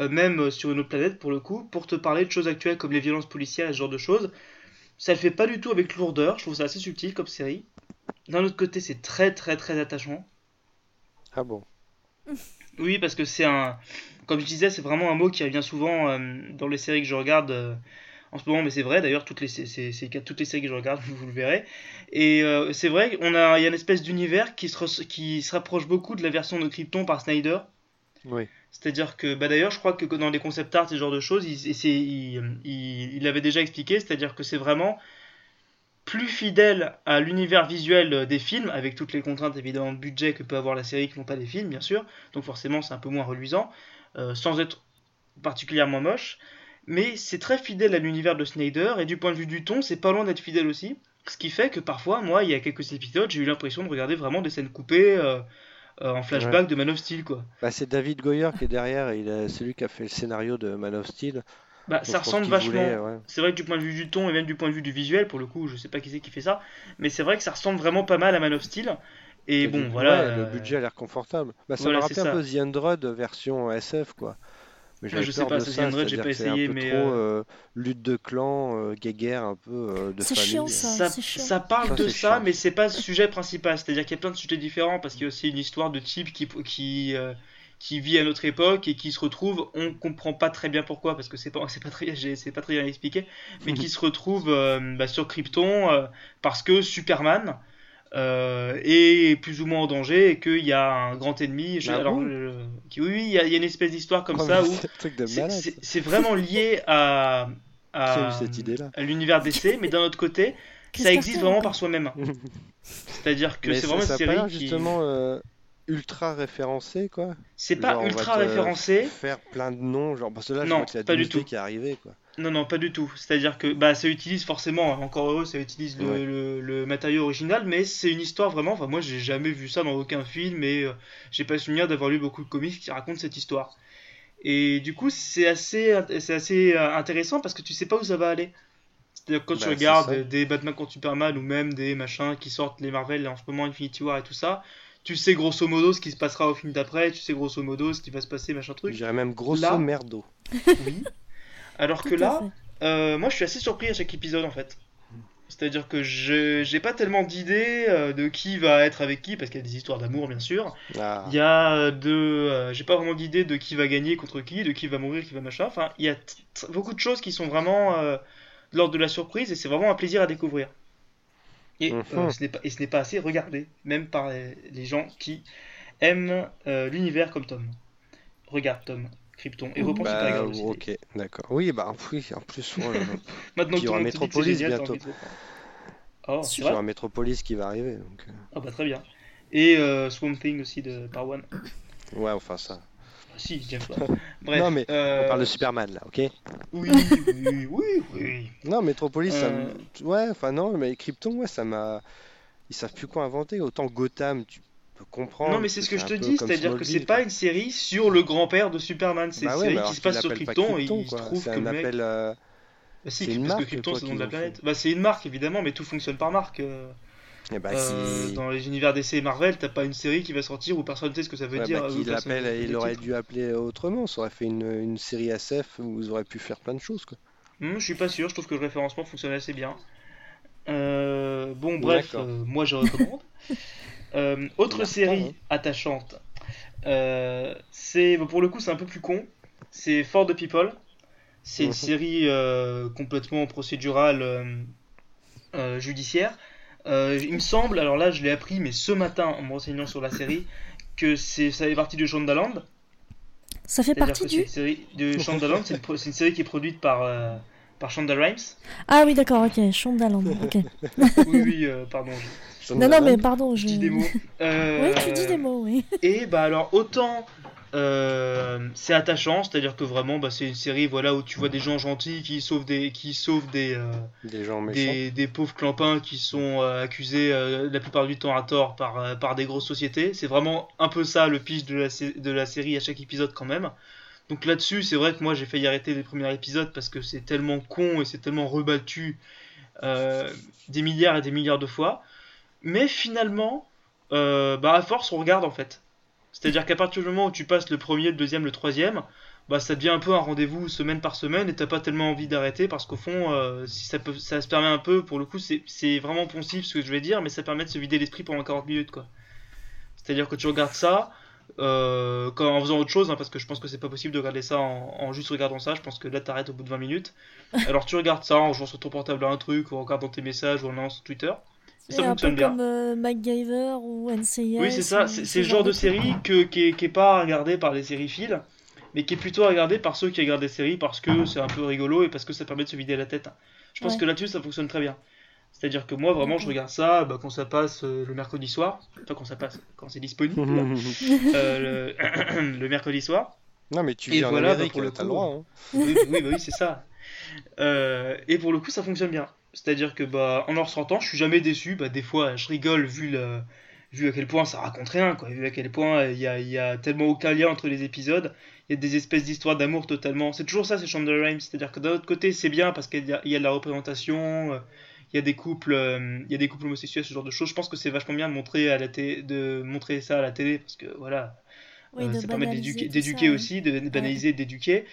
euh, même sur une autre planète pour le coup, pour te parler de choses actuelles comme les violences policières et ce genre de choses. Ça le fait pas du tout avec lourdeur, je trouve ça assez subtil comme série. D'un autre côté, c'est très très très attachant. Ah bon? (laughs) Oui, parce que c'est un. Comme je disais, c'est vraiment un mot qui revient souvent euh, dans les séries que je regarde euh, en ce moment, mais c'est vrai d'ailleurs, toutes les, toutes les séries que je regarde, (laughs) vous, le verrez. Et euh, c'est vrai a, y a une espèce d'univers qui se, qui se rapproche beaucoup de la version de Krypton par Snyder. Oui. C'est-à-dire que, bah d'ailleurs, je crois que dans les concept art, ce genre de choses, il, il, il, il avait déjà expliqué, c'est-à-dire que c'est vraiment plus fidèle à l'univers visuel des films, avec toutes les contraintes évidemment de budget que peut avoir la série qui n'ont pas les films, bien sûr. Donc forcément, c'est un peu moins reluisant, euh, sans être particulièrement moche. Mais c'est très fidèle à l'univers de Snyder, et du point de vue du ton, c'est pas loin d'être fidèle aussi. Ce qui fait que parfois, moi, il y a quelques épisodes, j'ai eu l'impression de regarder vraiment des scènes coupées euh, euh, en flashback de Man of Steel, quoi. Bah, c'est David Goyer qui est derrière, c'est lui qui a fait le scénario de Man of Steel. Bah, ça ressemble vachement. C'est vrai que du point de vue du ton et même du point de vue du visuel, pour le coup, je sais pas qui c'est qui fait ça, mais c'est vrai que ça ressemble vraiment pas mal à Man of Steel. Et, bon, voilà. Le budget a l'air confortable. Bah, ça me rappelle un peu The Android version SF, quoi. Mais je sais pas, The Android, j'ai pas essayé, mais. Trop, euh, euh, lutte de clan, euh, guéguerre un peu euh, de famille. Chiant, ça, ça, chiant. ça parle de ça, mais c'est pas le sujet principal. C'est-à-dire qu'il y a plein de sujets différents parce qu'il y a aussi une histoire de type qui. qui qui vit à notre époque et qui se retrouve, on comprend pas très bien pourquoi parce que c'est pas (laughs) c'est pas très c'est pas très bien expliqué, mais qui (laughs) se retrouve euh, bah, sur Krypton euh, parce que Superman euh, est plus ou moins en danger et qu'il y a un grand ennemi. Ah alors, bon qui- oui, oui, il y, a il y a une espèce d'histoire comme Oh, ça où c'est vraiment lié à à, à l'univers d'essai, mais d'un autre côté, ça existe vraiment par soi-même. (laughs) C'est-à-dire que c'est vraiment une a pas série l'air qui justement euh, ultra référencé, quoi. c'est pas Genre, on va ultra te référencé. Faire plein de noms, genre parce que là, Non, pas du tout. qui est arrivé, quoi. Non, non, pas du tout. C'est-à-dire que bah, ça utilise forcément, encore heureux, ça utilise le, Ouais. le- le matériau original, mais c'est une histoire vraiment. Enfin, moi, j'ai jamais vu ça dans aucun film et euh, j'ai pas souvenir d'avoir lu beaucoup de comics qui racontent cette histoire. Et du coup, c'est assez, c'est assez euh, intéressant parce que tu sais pas où ça va aller. C'est-à-dire que quand Bah, tu c'est regardes des Batman contre Superman ou même des machins qui sortent les Marvel en ce moment, Infinity War et tout ça, tu sais grosso modo ce qui se passera au film d'après, tu sais grosso modo ce qui va se passer, machin truc. dirais même grosso Là- merdo. (laughs) Oui. Alors que Tout là, euh, moi, je suis assez surpris à chaque épisode en fait. C'est-à-dire que je j'ai pas tellement d'idées euh, de qui va être avec qui, parce qu'il y a des histoires d'amour bien sûr. Ah. Il y a euh, de, euh, j'ai pas vraiment d'idée de qui va gagner contre qui, de qui va mourir, qui va machin. Enfin, il y a beaucoup de choses qui sont vraiment euh, de l'ordre de la surprise et c'est vraiment un plaisir à découvrir. Et, Mhm. euh, ce n'est pas, et ce n'est pas assez regardé, même par les, les gens qui aiment euh, l'univers comme Tom. Regarde Tom, Krypton, et reprends Super Bah, Girl aussi. ok, d'accord. Oui, bah oui, en plus, là là. (laughs) Maintenant Puis il y que tout aura le génial, t'as bientôt. Oh, c'est il y vrai aura Metropolis qui va arriver. Donc... euh, Ah bah très bien. Et euh, Swamp Thing aussi de par One. Ah, Ouais, enfin ça. si, James Wan. (laughs) Bref. Non, mais euh, On parle de Superman là, ok? Oui, oui, oui, oui. Non, Metropolis, ça Euh. Ouais, enfin non, mais Krypton, ouais, ça m'a... Ils savent plus quoi inventer. Autant Gotham, tu peux comprendre. Non mais c'est ce que je te dis, c'est-à-dire que c'est pas une série sur le grand-père de Superman, c'est Bah une série alors qui se passe sur Krypton et il se trouve que le mec... appel, euh, Bah si, c'est que Krypton le nom de la planète. Bah c'est une marque évidemment, mais tout fonctionne par marque. euh, eh bah, euh, si- Dans les univers DC et Marvel, t'as pas une série qui va sortir où personne ne sait ce que ça veut Ouais, dire. bah, euh, il le aurait dû appeler autrement. Ça aurait fait une, une série SF où vous aurez pu faire plein de choses, quoi. Hmm, je suis pas sûr, je trouve que le référencement fonctionne assez bien. Euh, bon, bref, euh, moi je recommande. (laughs) Euh, autre série attachante, euh, c'est bon, pour le coup c'est un peu plus con. C'est For the People. C'est une Mhm. série euh, complètement procédurale euh, euh, judiciaire. Euh, il me semble, alors là je l'ai appris, mais ce matin en me renseignant sur la série, que c'est ça fait partie de Shondaland. Ça fait partie c'est du. une série de (laughs) Shondaland, c'est une, série qui est produite par, euh, par Shonda Rhimes. Ah oui, d'accord, ok, Shondaland. (laughs) Ok. Oui, oui, euh, pardon, je- Non, non, mais pardon, je je. dis des mots. Euh, Oui, tu dis des mots, oui. (laughs) Et bah alors autant euh, c'est attachant, c'est-à-dire que vraiment bah, c'est une série voilà où tu vois des gens gentils qui sauvent des qui sauvent des euh, Des gens des, des pauvres clampins qui sont euh, accusés euh, la plupart du temps à tort par, euh, par des grosses sociétés. C'est vraiment un peu ça le pitch de la, de la série à chaque épisode quand même. Donc là-dessus, c'est vrai que moi j'ai failli arrêter les premiers épisodes parce que c'est tellement con et c'est tellement rebattu euh, des milliards et des milliards de fois. Mais finalement, euh, bah à force on regarde en fait. C'est-à-dire qu'à partir du moment où tu passes le premier, le deuxième, le troisième, bah ça devient un peu un rendez-vous semaine par semaine et t'as pas tellement envie d'arrêter parce qu'au fond, euh, ça se permet un peu, pour le coup, c'est vraiment poncif ce que je vais dire, mais ça permet de se vider l'esprit pendant 40 minutes quoi. C'est-à-dire que tu regardes ça, euh, en faisant autre chose, hein, parce que je pense que c'est pas possible de regarder ça en, juste regardant ça. Je pense que là t'arrêtes au bout de 20 minutes. (laughs) Alors tu regardes ça en jouant sur ton portable à un truc, ou en regardant tes messages, ou en allant sur Twitter. Et ça fonctionne bien. Comme euh, MacGyver ou NCIS. Oui, c'est ça. C'est le genre de, série que, qui, est, pas regardé par les séries fil, mais qui est plutôt regardé par ceux qui regardent des séries parce que c'est un peu rigolo et parce que ça permet de se vider la tête. Je pense que là-dessus ça fonctionne très bien. C'est-à-dire que moi, vraiment, je regarde ça bah, quand ça passe euh, le mercredi soir. Enfin, quand ça passe, quand c'est disponible. euh, le... (clears throat) le... mercredi soir. Non, mais tu en voilà, Amérique, bah, pour le droit. Hein. Oui, oui, bah oui c'est ça. Euh, et pour le coup, ça fonctionne bien. C'est-à-dire que, bah, en en ressortant, je suis jamais déçu. Bah, des fois, je rigole vu, le... vu à quel point ça raconte rien, quoi. Vu à quel point il y a, y a, tellement aucun lien entre les épisodes. Il y a des espèces d'histoires d'amour totalement. C'est toujours ça, c'est Shonda Rhimes. C'est-à-dire que d'un autre côté, c'est bien parce qu'il y, y, a de la représentation. Euh, il y a des couples euh, il y a des couples homosexuels ce genre de choses. Je pense que c'est vachement bien de montrer à la de montrer ça à la télé parce que voilà euh, ça permet d'éduquer aussi de banaliser d'éduquer.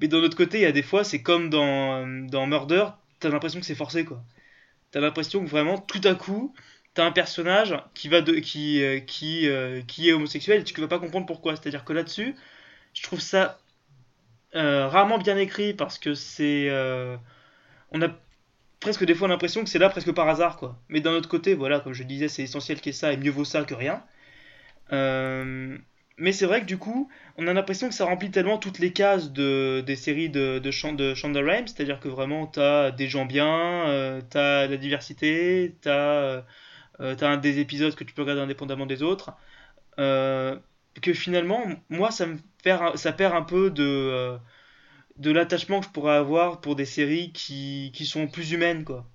Mais d'un autre côté il y a des fois c'est comme dans dans Murder t'as l'impression que c'est forcé quoi. T'as l'impression que vraiment tout à coup t'as un personnage qui va de qui euh, qui qui est homosexuel et tu vas pas comprendre pourquoi. C'est à dire que là-dessus je trouve ça rarement bien écrit parce que c'est on a presque des fois l'impression que c'est là presque par hasard quoi. Mais d'un autre côté, voilà, comme je disais, c'est essentiel qu'il y ait ça et mieux vaut ça que rien. Euh, mais c'est vrai que du coup, on a l'impression que ça remplit tellement toutes les cases de, des séries de, de, de Shonda Rhimes, c'est-à-dire que vraiment t'as des gens bien, euh, t'as la diversité, t'as euh, as des épisodes que tu peux regarder indépendamment des autres, que finalement, moi ça me perd, ça perd un peu de de l'attachement que je pourrais avoir pour des séries qui, qui sont plus humaines, quoi.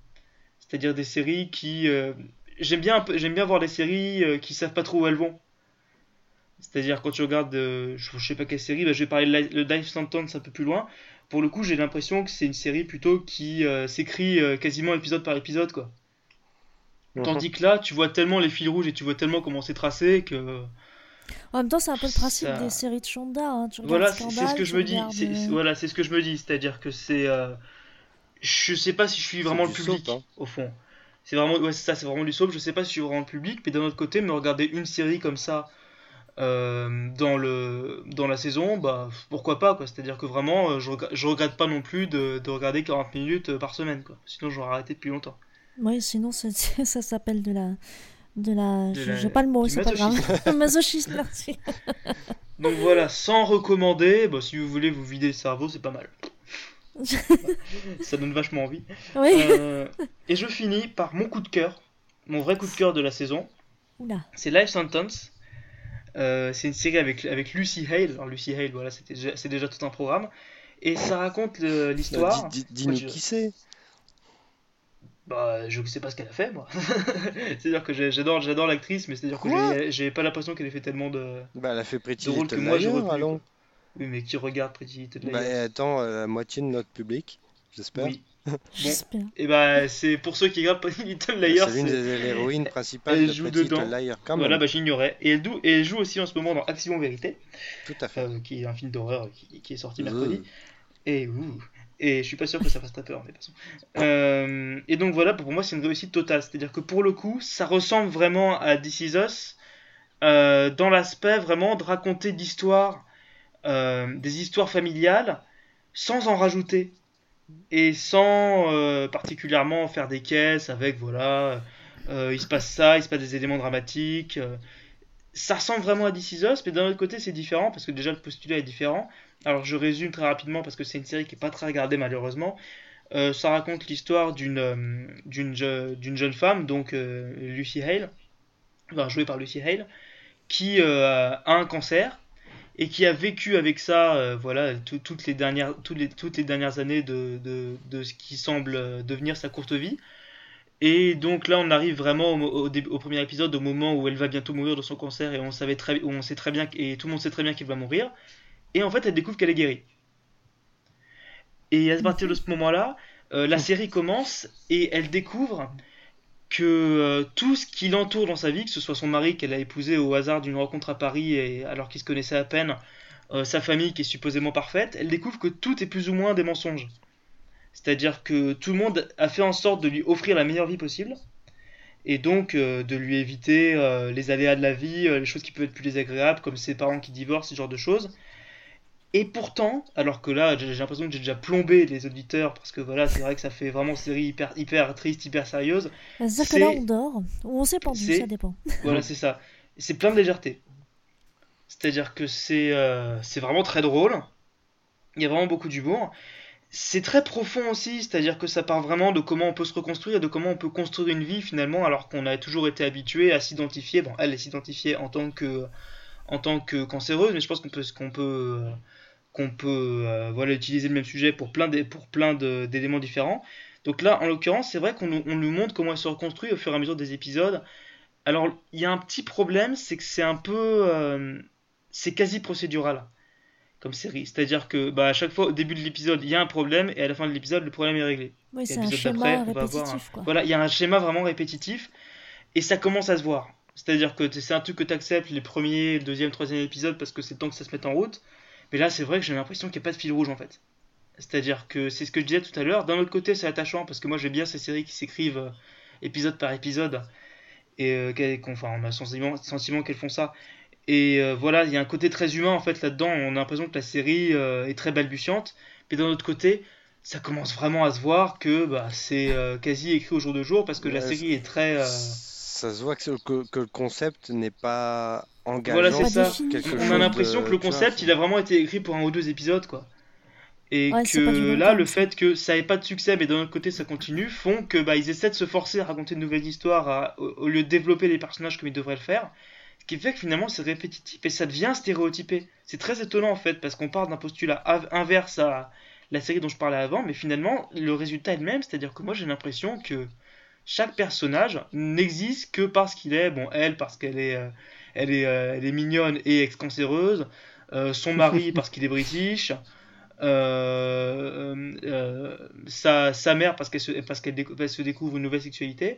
C'est-à-dire des séries qui... Euh, j'aime bien, j'aime bien voir des séries euh, qui savent pas trop où elles vont. C'est-à-dire quand tu regardes, euh, je, sais pas quelle série, bah, je vais parler de le Dive Sentence un peu plus loin. Pour le coup, j'ai l'impression que c'est une série plutôt qui s'écrit quasiment épisode par épisode, quoi. Tandis que là, tu vois tellement les fils rouges et tu vois tellement comment c'est tracé que en même temps, c'est un peu le principe des séries de Shonda. Hein. voilà, c'est ce que je me dis. Euh, voilà, c'est ce que je me dis. C'est-à-dire que c'est. Euh... Je sais pas si je suis vraiment le public, hein. au fond. C'est vraiment, ouais, ça, c'est vraiment du soap. Je sais pas si je suis vraiment le public, mais d'un autre côté, me regarder une série comme ça euh, dans le dans la saison, bah pourquoi pas quoi. C'est-à-dire que vraiment, je, je regrette pas non plus de, de regarder 40 minutes par semaine quoi. Sinon, j'aurais arrêté depuis longtemps. Oui, sinon ça, (laughs) ça s'appelle de la de la. je n'ai pas le mot, c'est pas grave. Masochisme, (laughs) merci. (laughs) Donc voilà, sans recommander, bah, si vous voulez vous vider le cerveau, c'est pas mal. (laughs) ça donne vachement envie. Oui. Euh, et je finis par mon coup de cœur, mon vrai coup de cœur de la saison. C'est Life Sentence. Euh, c'est une série avec, avec Lucy Hale. Alors Lucy Hale, voilà, c'est déjà, déjà, tout un programme. Et ça raconte l'histoire. Dis-nous qui c'est bah, je sais pas ce qu'elle a fait, moi. (laughs) c'est-à-dire que j'adore, j'adore l'actrice, mais c'est-à-dire que j'ai pas l'impression qu'elle ait fait tellement de. Bah, elle a fait Pretty Little que moi Oui, mais qui regarde Pretty Little Liars Bah, attends, euh, la moitié de notre public, j'espère. Oui. (laughs) J'espère. Et bah, c'est pour ceux qui regardent Pretty Little Liars. C'est l'une des héroïnes (laughs) principales de Pretty Little Liars, quand même. Voilà, bah, j'ignorais. Et elle, et elle, joue aussi en ce moment dans Action Vérité. Tout à fait. Euh, qui est un film d'horreur qui, qui, est sorti mercredi. Et ouh. Et je suis pas sûr que ça fasse très peur, mais façon. Euh, et donc voilà, pour moi, c'est une réussite totale. C'est-à-dire que pour le coup, ça ressemble vraiment à This Is Us euh, dans l'aspect vraiment de raconter d'histoires, euh, des histoires familiales, sans en rajouter. Et sans particulièrement faire des caisses avec, voilà, il se passe ça, il se passe des éléments dramatiques. ça ressemble vraiment à This Is Us, mais d'un autre côté, c'est différent, parce que déjà le postulat est différent. Alors je résume très rapidement parce que c'est une série qui est pas très regardée malheureusement. Euh, ça raconte l'histoire d'une euh, d'une jeune femme, donc euh, Lucy Hale, jouée par Lucy Hale, qui a un cancer et qui a vécu avec ça, voilà, toutes les dernières toutes les, toutes les dernières années de, de, de, ce qui semble devenir sa courte vie. Et donc là, on arrive vraiment au, premier épisode, au moment où elle va bientôt mourir de son cancer et on savait très, on sait très bien et tout le monde sait très bien qu'elle va mourir. Et en fait, elle découvre qu'elle est guérie. Et à partir de ce moment-là, euh, la série commence et elle découvre que euh, tout ce qui l'entoure dans sa vie, que ce soit son mari qu'elle a épousé au hasard d'une rencontre à Paris et alors qu'ils se connaissaient à peine, euh, sa famille qui est supposément parfaite, elle découvre que tout est plus ou moins des mensonges. C'est-à-dire que tout le monde a fait en sorte de lui offrir la meilleure vie possible, et donc de lui éviter les aléas de la vie, les choses qui peuvent être plus désagréables, comme ses parents qui divorcent, ce genre de choses. Et pourtant, alors que là, j'ai l'impression que j'ai déjà plombé les auditeurs, parce que voilà, c'est vrai que ça fait vraiment série hyper, hyper triste, hyper sérieuse. C'est-à-dire que là, on dort, ou on s'est pendu, ça dépend. (laughs) Voilà, c'est ça. C'est plein de légèreté. C'est-à-dire que c'est euh, c'est vraiment très drôle. Il y a vraiment beaucoup d'humour. C'est très profond aussi, c'est-à-dire que ça part vraiment de comment on peut se reconstruire de comment on peut construire une vie finalement, alors qu'on a toujours été habitué à s'identifier. Bon, elle est s'identifier en tant que en tant que cancéreuse, mais je pense qu'on peut qu'on peut euh, qu'on peut euh, voilà, utiliser le même sujet pour plein d'éléments différents. Donc là, en l'occurrence, c'est vrai qu'on nous montre comment elle se reconstruit au fur et à mesure des épisodes. Alors, il y a un petit problème, c'est que c'est un peu... Euh, c'est quasi procédural comme série. C'est-à-dire que bah, à chaque fois, au début de l'épisode, il y a un problème, et à la fin de l'épisode, le problème est réglé. Oui, c'est un schéma répétitif. Voilà, il y a un schéma vraiment répétitif, et ça commence à se voir. C'est-à-dire que c'est un truc que tu acceptes les premiers, deuxième, troisième épisodes parce que c'est le temps que ça se mette en route. Mais là, c'est vrai que j'ai l'impression qu'il n'y a pas de fil rouge en fait. C'est-à-dire que c'est ce que je disais tout à l'heure. D'un autre côté, c'est attachant parce que moi j'aime bien ces séries qui s'écrivent euh, épisode par épisode. Et euh, enfin, on a le sentiment, sentiment qu'elles font ça. Et euh, voilà, il y a un côté très humain en fait là-dedans. On a l'impression que la série est très balbutiante. Mais d'un autre côté, ça commence vraiment à se voir que bah, c'est quasi écrit au jour de jour parce que la série est très. Ça se voit que, que le concept n'est pas voilà, c'est ça. On a l'impression que le concept, il a vraiment été écrit pour un ou deux épisodes, quoi. Et que là, le fait que ça ait pas de succès, mais d'un autre côté ça continue, font que bah, ils essaient de se forcer à raconter de nouvelles histoires au, lieu de développer les personnages comme ils devraient le faire. Ce qui fait que finalement c'est répétitif et ça devient stéréotypé. C'est très étonnant en fait, parce qu'on part d'un postulat inverse à la série dont je parlais avant, mais finalement le résultat est le même, c'est-à-dire que moi j'ai l'impression que chaque personnage n'existe que parce qu'il est, bon, elle parce qu'elle est. Euh, elle est, euh, elle est mignonne et ex-cancéreuse. Euh, son mari (laughs) parce qu'il est british. Sa, sa, mère parce qu'elle se, parce qu'elle se découvre une nouvelle sexualité.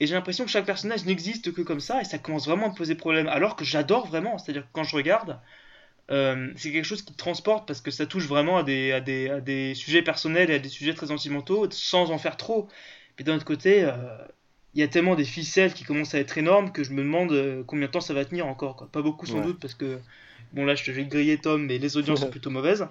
Et j'ai l'impression que chaque personnage n'existe que comme ça et ça commence vraiment à me poser problème. Alors que j'adore vraiment, c'est-à-dire que quand je regarde, c'est quelque chose qui transporte parce que ça touche vraiment à des, à des, à des, sujets personnels et à des sujets très sentimentaux sans en faire trop. Mais d'un autre côté, il y a tellement des ficelles qui commencent à être énormes que je me demande euh, combien de temps ça va tenir encore. Quoi. Pas beaucoup sans doute parce que, bon là je te vais griller Tom, mais les audiences (laughs) sont plutôt mauvaises.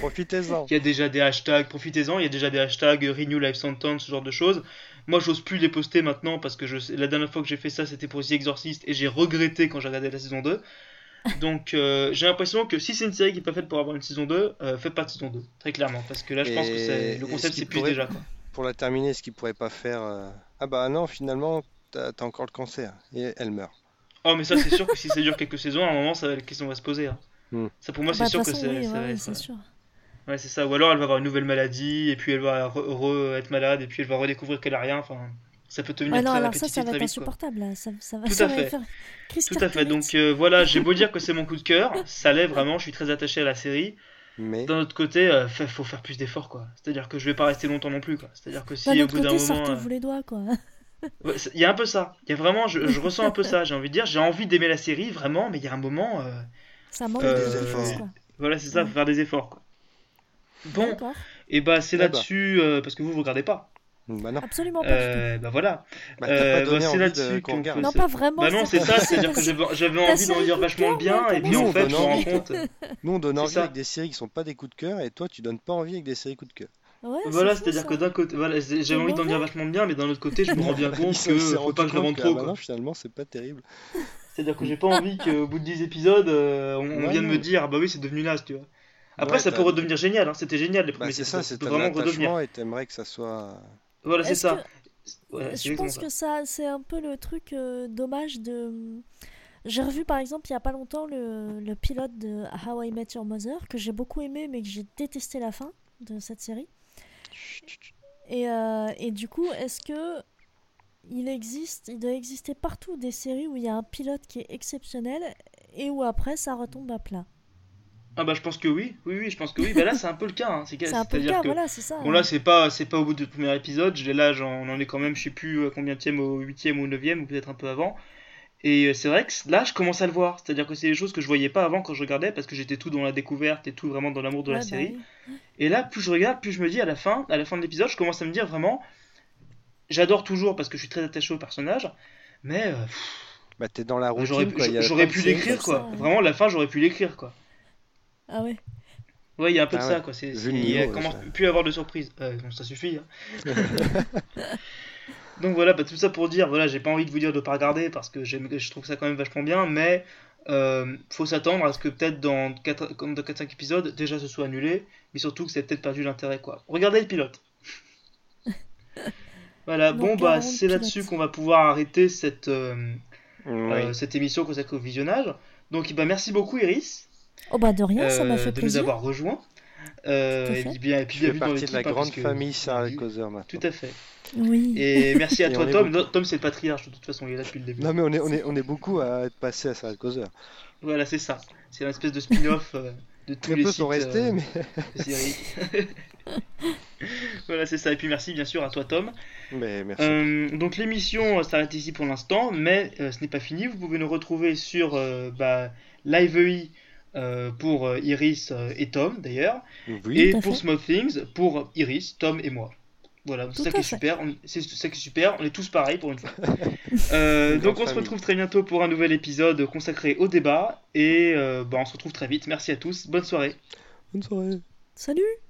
Profitez-en. Il y a déjà des hashtags, profitez-en, il y a déjà des hashtags Renew Life Sentence, ce genre de choses. Moi j'ose plus les poster maintenant parce que je, la dernière fois que j'ai fait ça c'était pour The Exorcist et j'ai regretté quand j'ai regardé la saison 2. Donc euh, j'ai l'impression que si c'est une série qui n'est pas faite pour avoir une saison 2, euh, faites pas de saison 2, très clairement. Parce que là je pense que le concept s'épuise déjà. Quoi. Pour la terminer, ce qu'il pourrait pas faire ah bah non, finalement, t'as as encore le cancer. Et elle meurt. Oh, mais ça, c'est sûr que si ça dure quelques saisons, à un moment, ça, la question va se poser. Hein. Hmm. Ça, pour moi, c'est bah, sûr que c'est. ouais, c'est sûr. Ouais, c'est ça. Ou alors, elle va avoir une nouvelle maladie, et puis elle va re, être malade, et puis elle va redécouvrir qu'elle a rien. Enfin, ça peut devenir non, très alors ça, ça va être insupportable. Ça, ça, va, Tout à fait. Tout à fait. Donc euh, voilà, j'ai beau dire que c'est mon coup de cœur, ça l'est vraiment. Je suis très attaché à la série. Mais d'un autre côté, il euh, faut faire plus d'efforts, quoi. C'est-à-dire que je vais pas rester longtemps non plus, quoi. C'est-à-dire que si au bout d'un moment, euh, vous les doigts, quoi. (laughs) Il y a un peu ça. Il y a vraiment, je, ressens un peu ça. J'ai envie de dire, j'ai envie d'aimer la série vraiment, mais il y a un moment. Euh, ça manque euh, des efforts. Voilà, c'est ça, faut faire des efforts. Quoi. Bon, et bah c'est eh bah. là-dessus euh, parce que vous vous regardez pas. Bah non. Absolument pas. bah voilà. Bah, bah c'est là-dessus qu'on qu Non, pas vraiment. Bah non, c'est ça, c'est-à-dire que j'avais envie d'en dire vachement bien, et puis en fait, je me rends compte. Nous, on donne envie avec des séries qui sont pas des coups de cœur, et toi, tu donnes pas envie avec des séries coups de cœur voilà, c'est-à-dire que d'un côté, voilà, j'avais envie d'en dire vachement bien, mais d'un autre côté, je me rends bien compte que faut pas que je le trop. Ah bah finalement, c'est pas terrible. C'est-à-dire que j'ai pas envie qu'au bout de 10 épisodes, euh, on, vienne me dire, ah bah oui, c'est devenu naze, tu vois. Après, ça peut redevenir génial, hein. c'était génial les bah, premiers C'est ça, c'est vraiment redevenir. Et t'aimerais que ça soit. Voilà, c'est ça. je pense que ça, c'est un peu le truc euh, dommage de. J'ai revu par exemple il y a pas longtemps le, le pilote de How I Met Your Mother que j'ai beaucoup aimé mais que j'ai détesté la fin de cette série. Et, euh, et du coup, est-ce que il existe, il doit exister partout des séries où il y a un pilote qui est exceptionnel et où après ça retombe à plat? Ah bah je pense que oui, oui, oui, je pense que oui. Bah là c'est un peu le cas. Hein. C'est un peu le cas, voilà, c'est ça. Bon là c'est pas, c'est pas au bout du premier épisode. Là on en est quand même, je sais plus combien tième, au huitième ou neuvième ou peut-être un peu avant. Et euh, c'est vrai que là je commence à le voir. C'est-à-dire que c'est des choses que je voyais pas avant quand je regardais parce que j'étais tout dans la découverte et tout vraiment dans l'amour de la bah série. oui. Et là plus je regarde, plus je me dis à la fin, à la fin de l'épisode, je commence à me dire vraiment, j'adore toujours parce que je suis très attaché au personnage, mais euh, pff, Bah, t'es dans la routine, j'aurais pu l'écrire quoi. ça, ouais. Vraiment la fin j'aurais pu l'écrire quoi. Ah ouais. Ouais, il y a un peu de Ah ça, ouais. quoi. C'est, Vu c'est- le il y a- niveau, commence ça. plus à avoir de surprises. Euh, bon, ça suffit. hein. (laughs) Donc voilà, bah, tout ça pour dire, voilà, j'ai pas envie de vous dire de pas regarder parce que j'aime, je trouve ça quand même vachement bien, mais euh, faut s'attendre à ce que peut-être dans 4, comme dans 4-5 épisodes, déjà ce soit annulé, mais surtout que c'est peut-être perdu l'intérêt, quoi. Regardez le pilote. (laughs) voilà, bon, bah, c'est pilote. là-dessus qu'on va pouvoir arrêter cette, euh, Oui. euh, cette émission consacrée au visionnage. Donc, bah, merci beaucoup, Iris Oh bah de rien, ça m'a euh, fait de nous plaisir. avoir rejoinns. Euh, et fait. puis bien, et puis Tu fais bienvenue dans partie de la l'équipe, hein, grande que- famille Sarah Causer maintenant. Tout à fait. Oui. Et merci à Et toi Tom. beaucoup. Tom c'est le patriarche de toute façon, il est là depuis le début. Non mais on est, on est, on est beaucoup à être passé à Sarah Causer. Voilà, c'est ça. C'est une espèce de spin-off euh, de tous Très les peu sites sont restés, euh, mais... de (laughs) voilà, c'est ça. Et puis merci bien sûr à toi Tom. mais merci. Euh, donc l'émission s'arrête ici pour l'instant, mais euh, ce n'est pas fini. Vous pouvez nous retrouver sur euh, bah, LiveEI euh, pour euh, Iris euh, et Tom d'ailleurs, oui, et pour fait. Small Things pour Iris, Tom et moi. Voilà, c'est ça qui est fait. super. On- C'est ça qui est super. On est tous pareils pour une fois. (laughs) Euh, donc on se retrouve très bientôt pour un nouvel épisode consacré au débat et euh, bah, on se retrouve très vite. Merci à tous. Bonne soirée. bonne soirée. Salut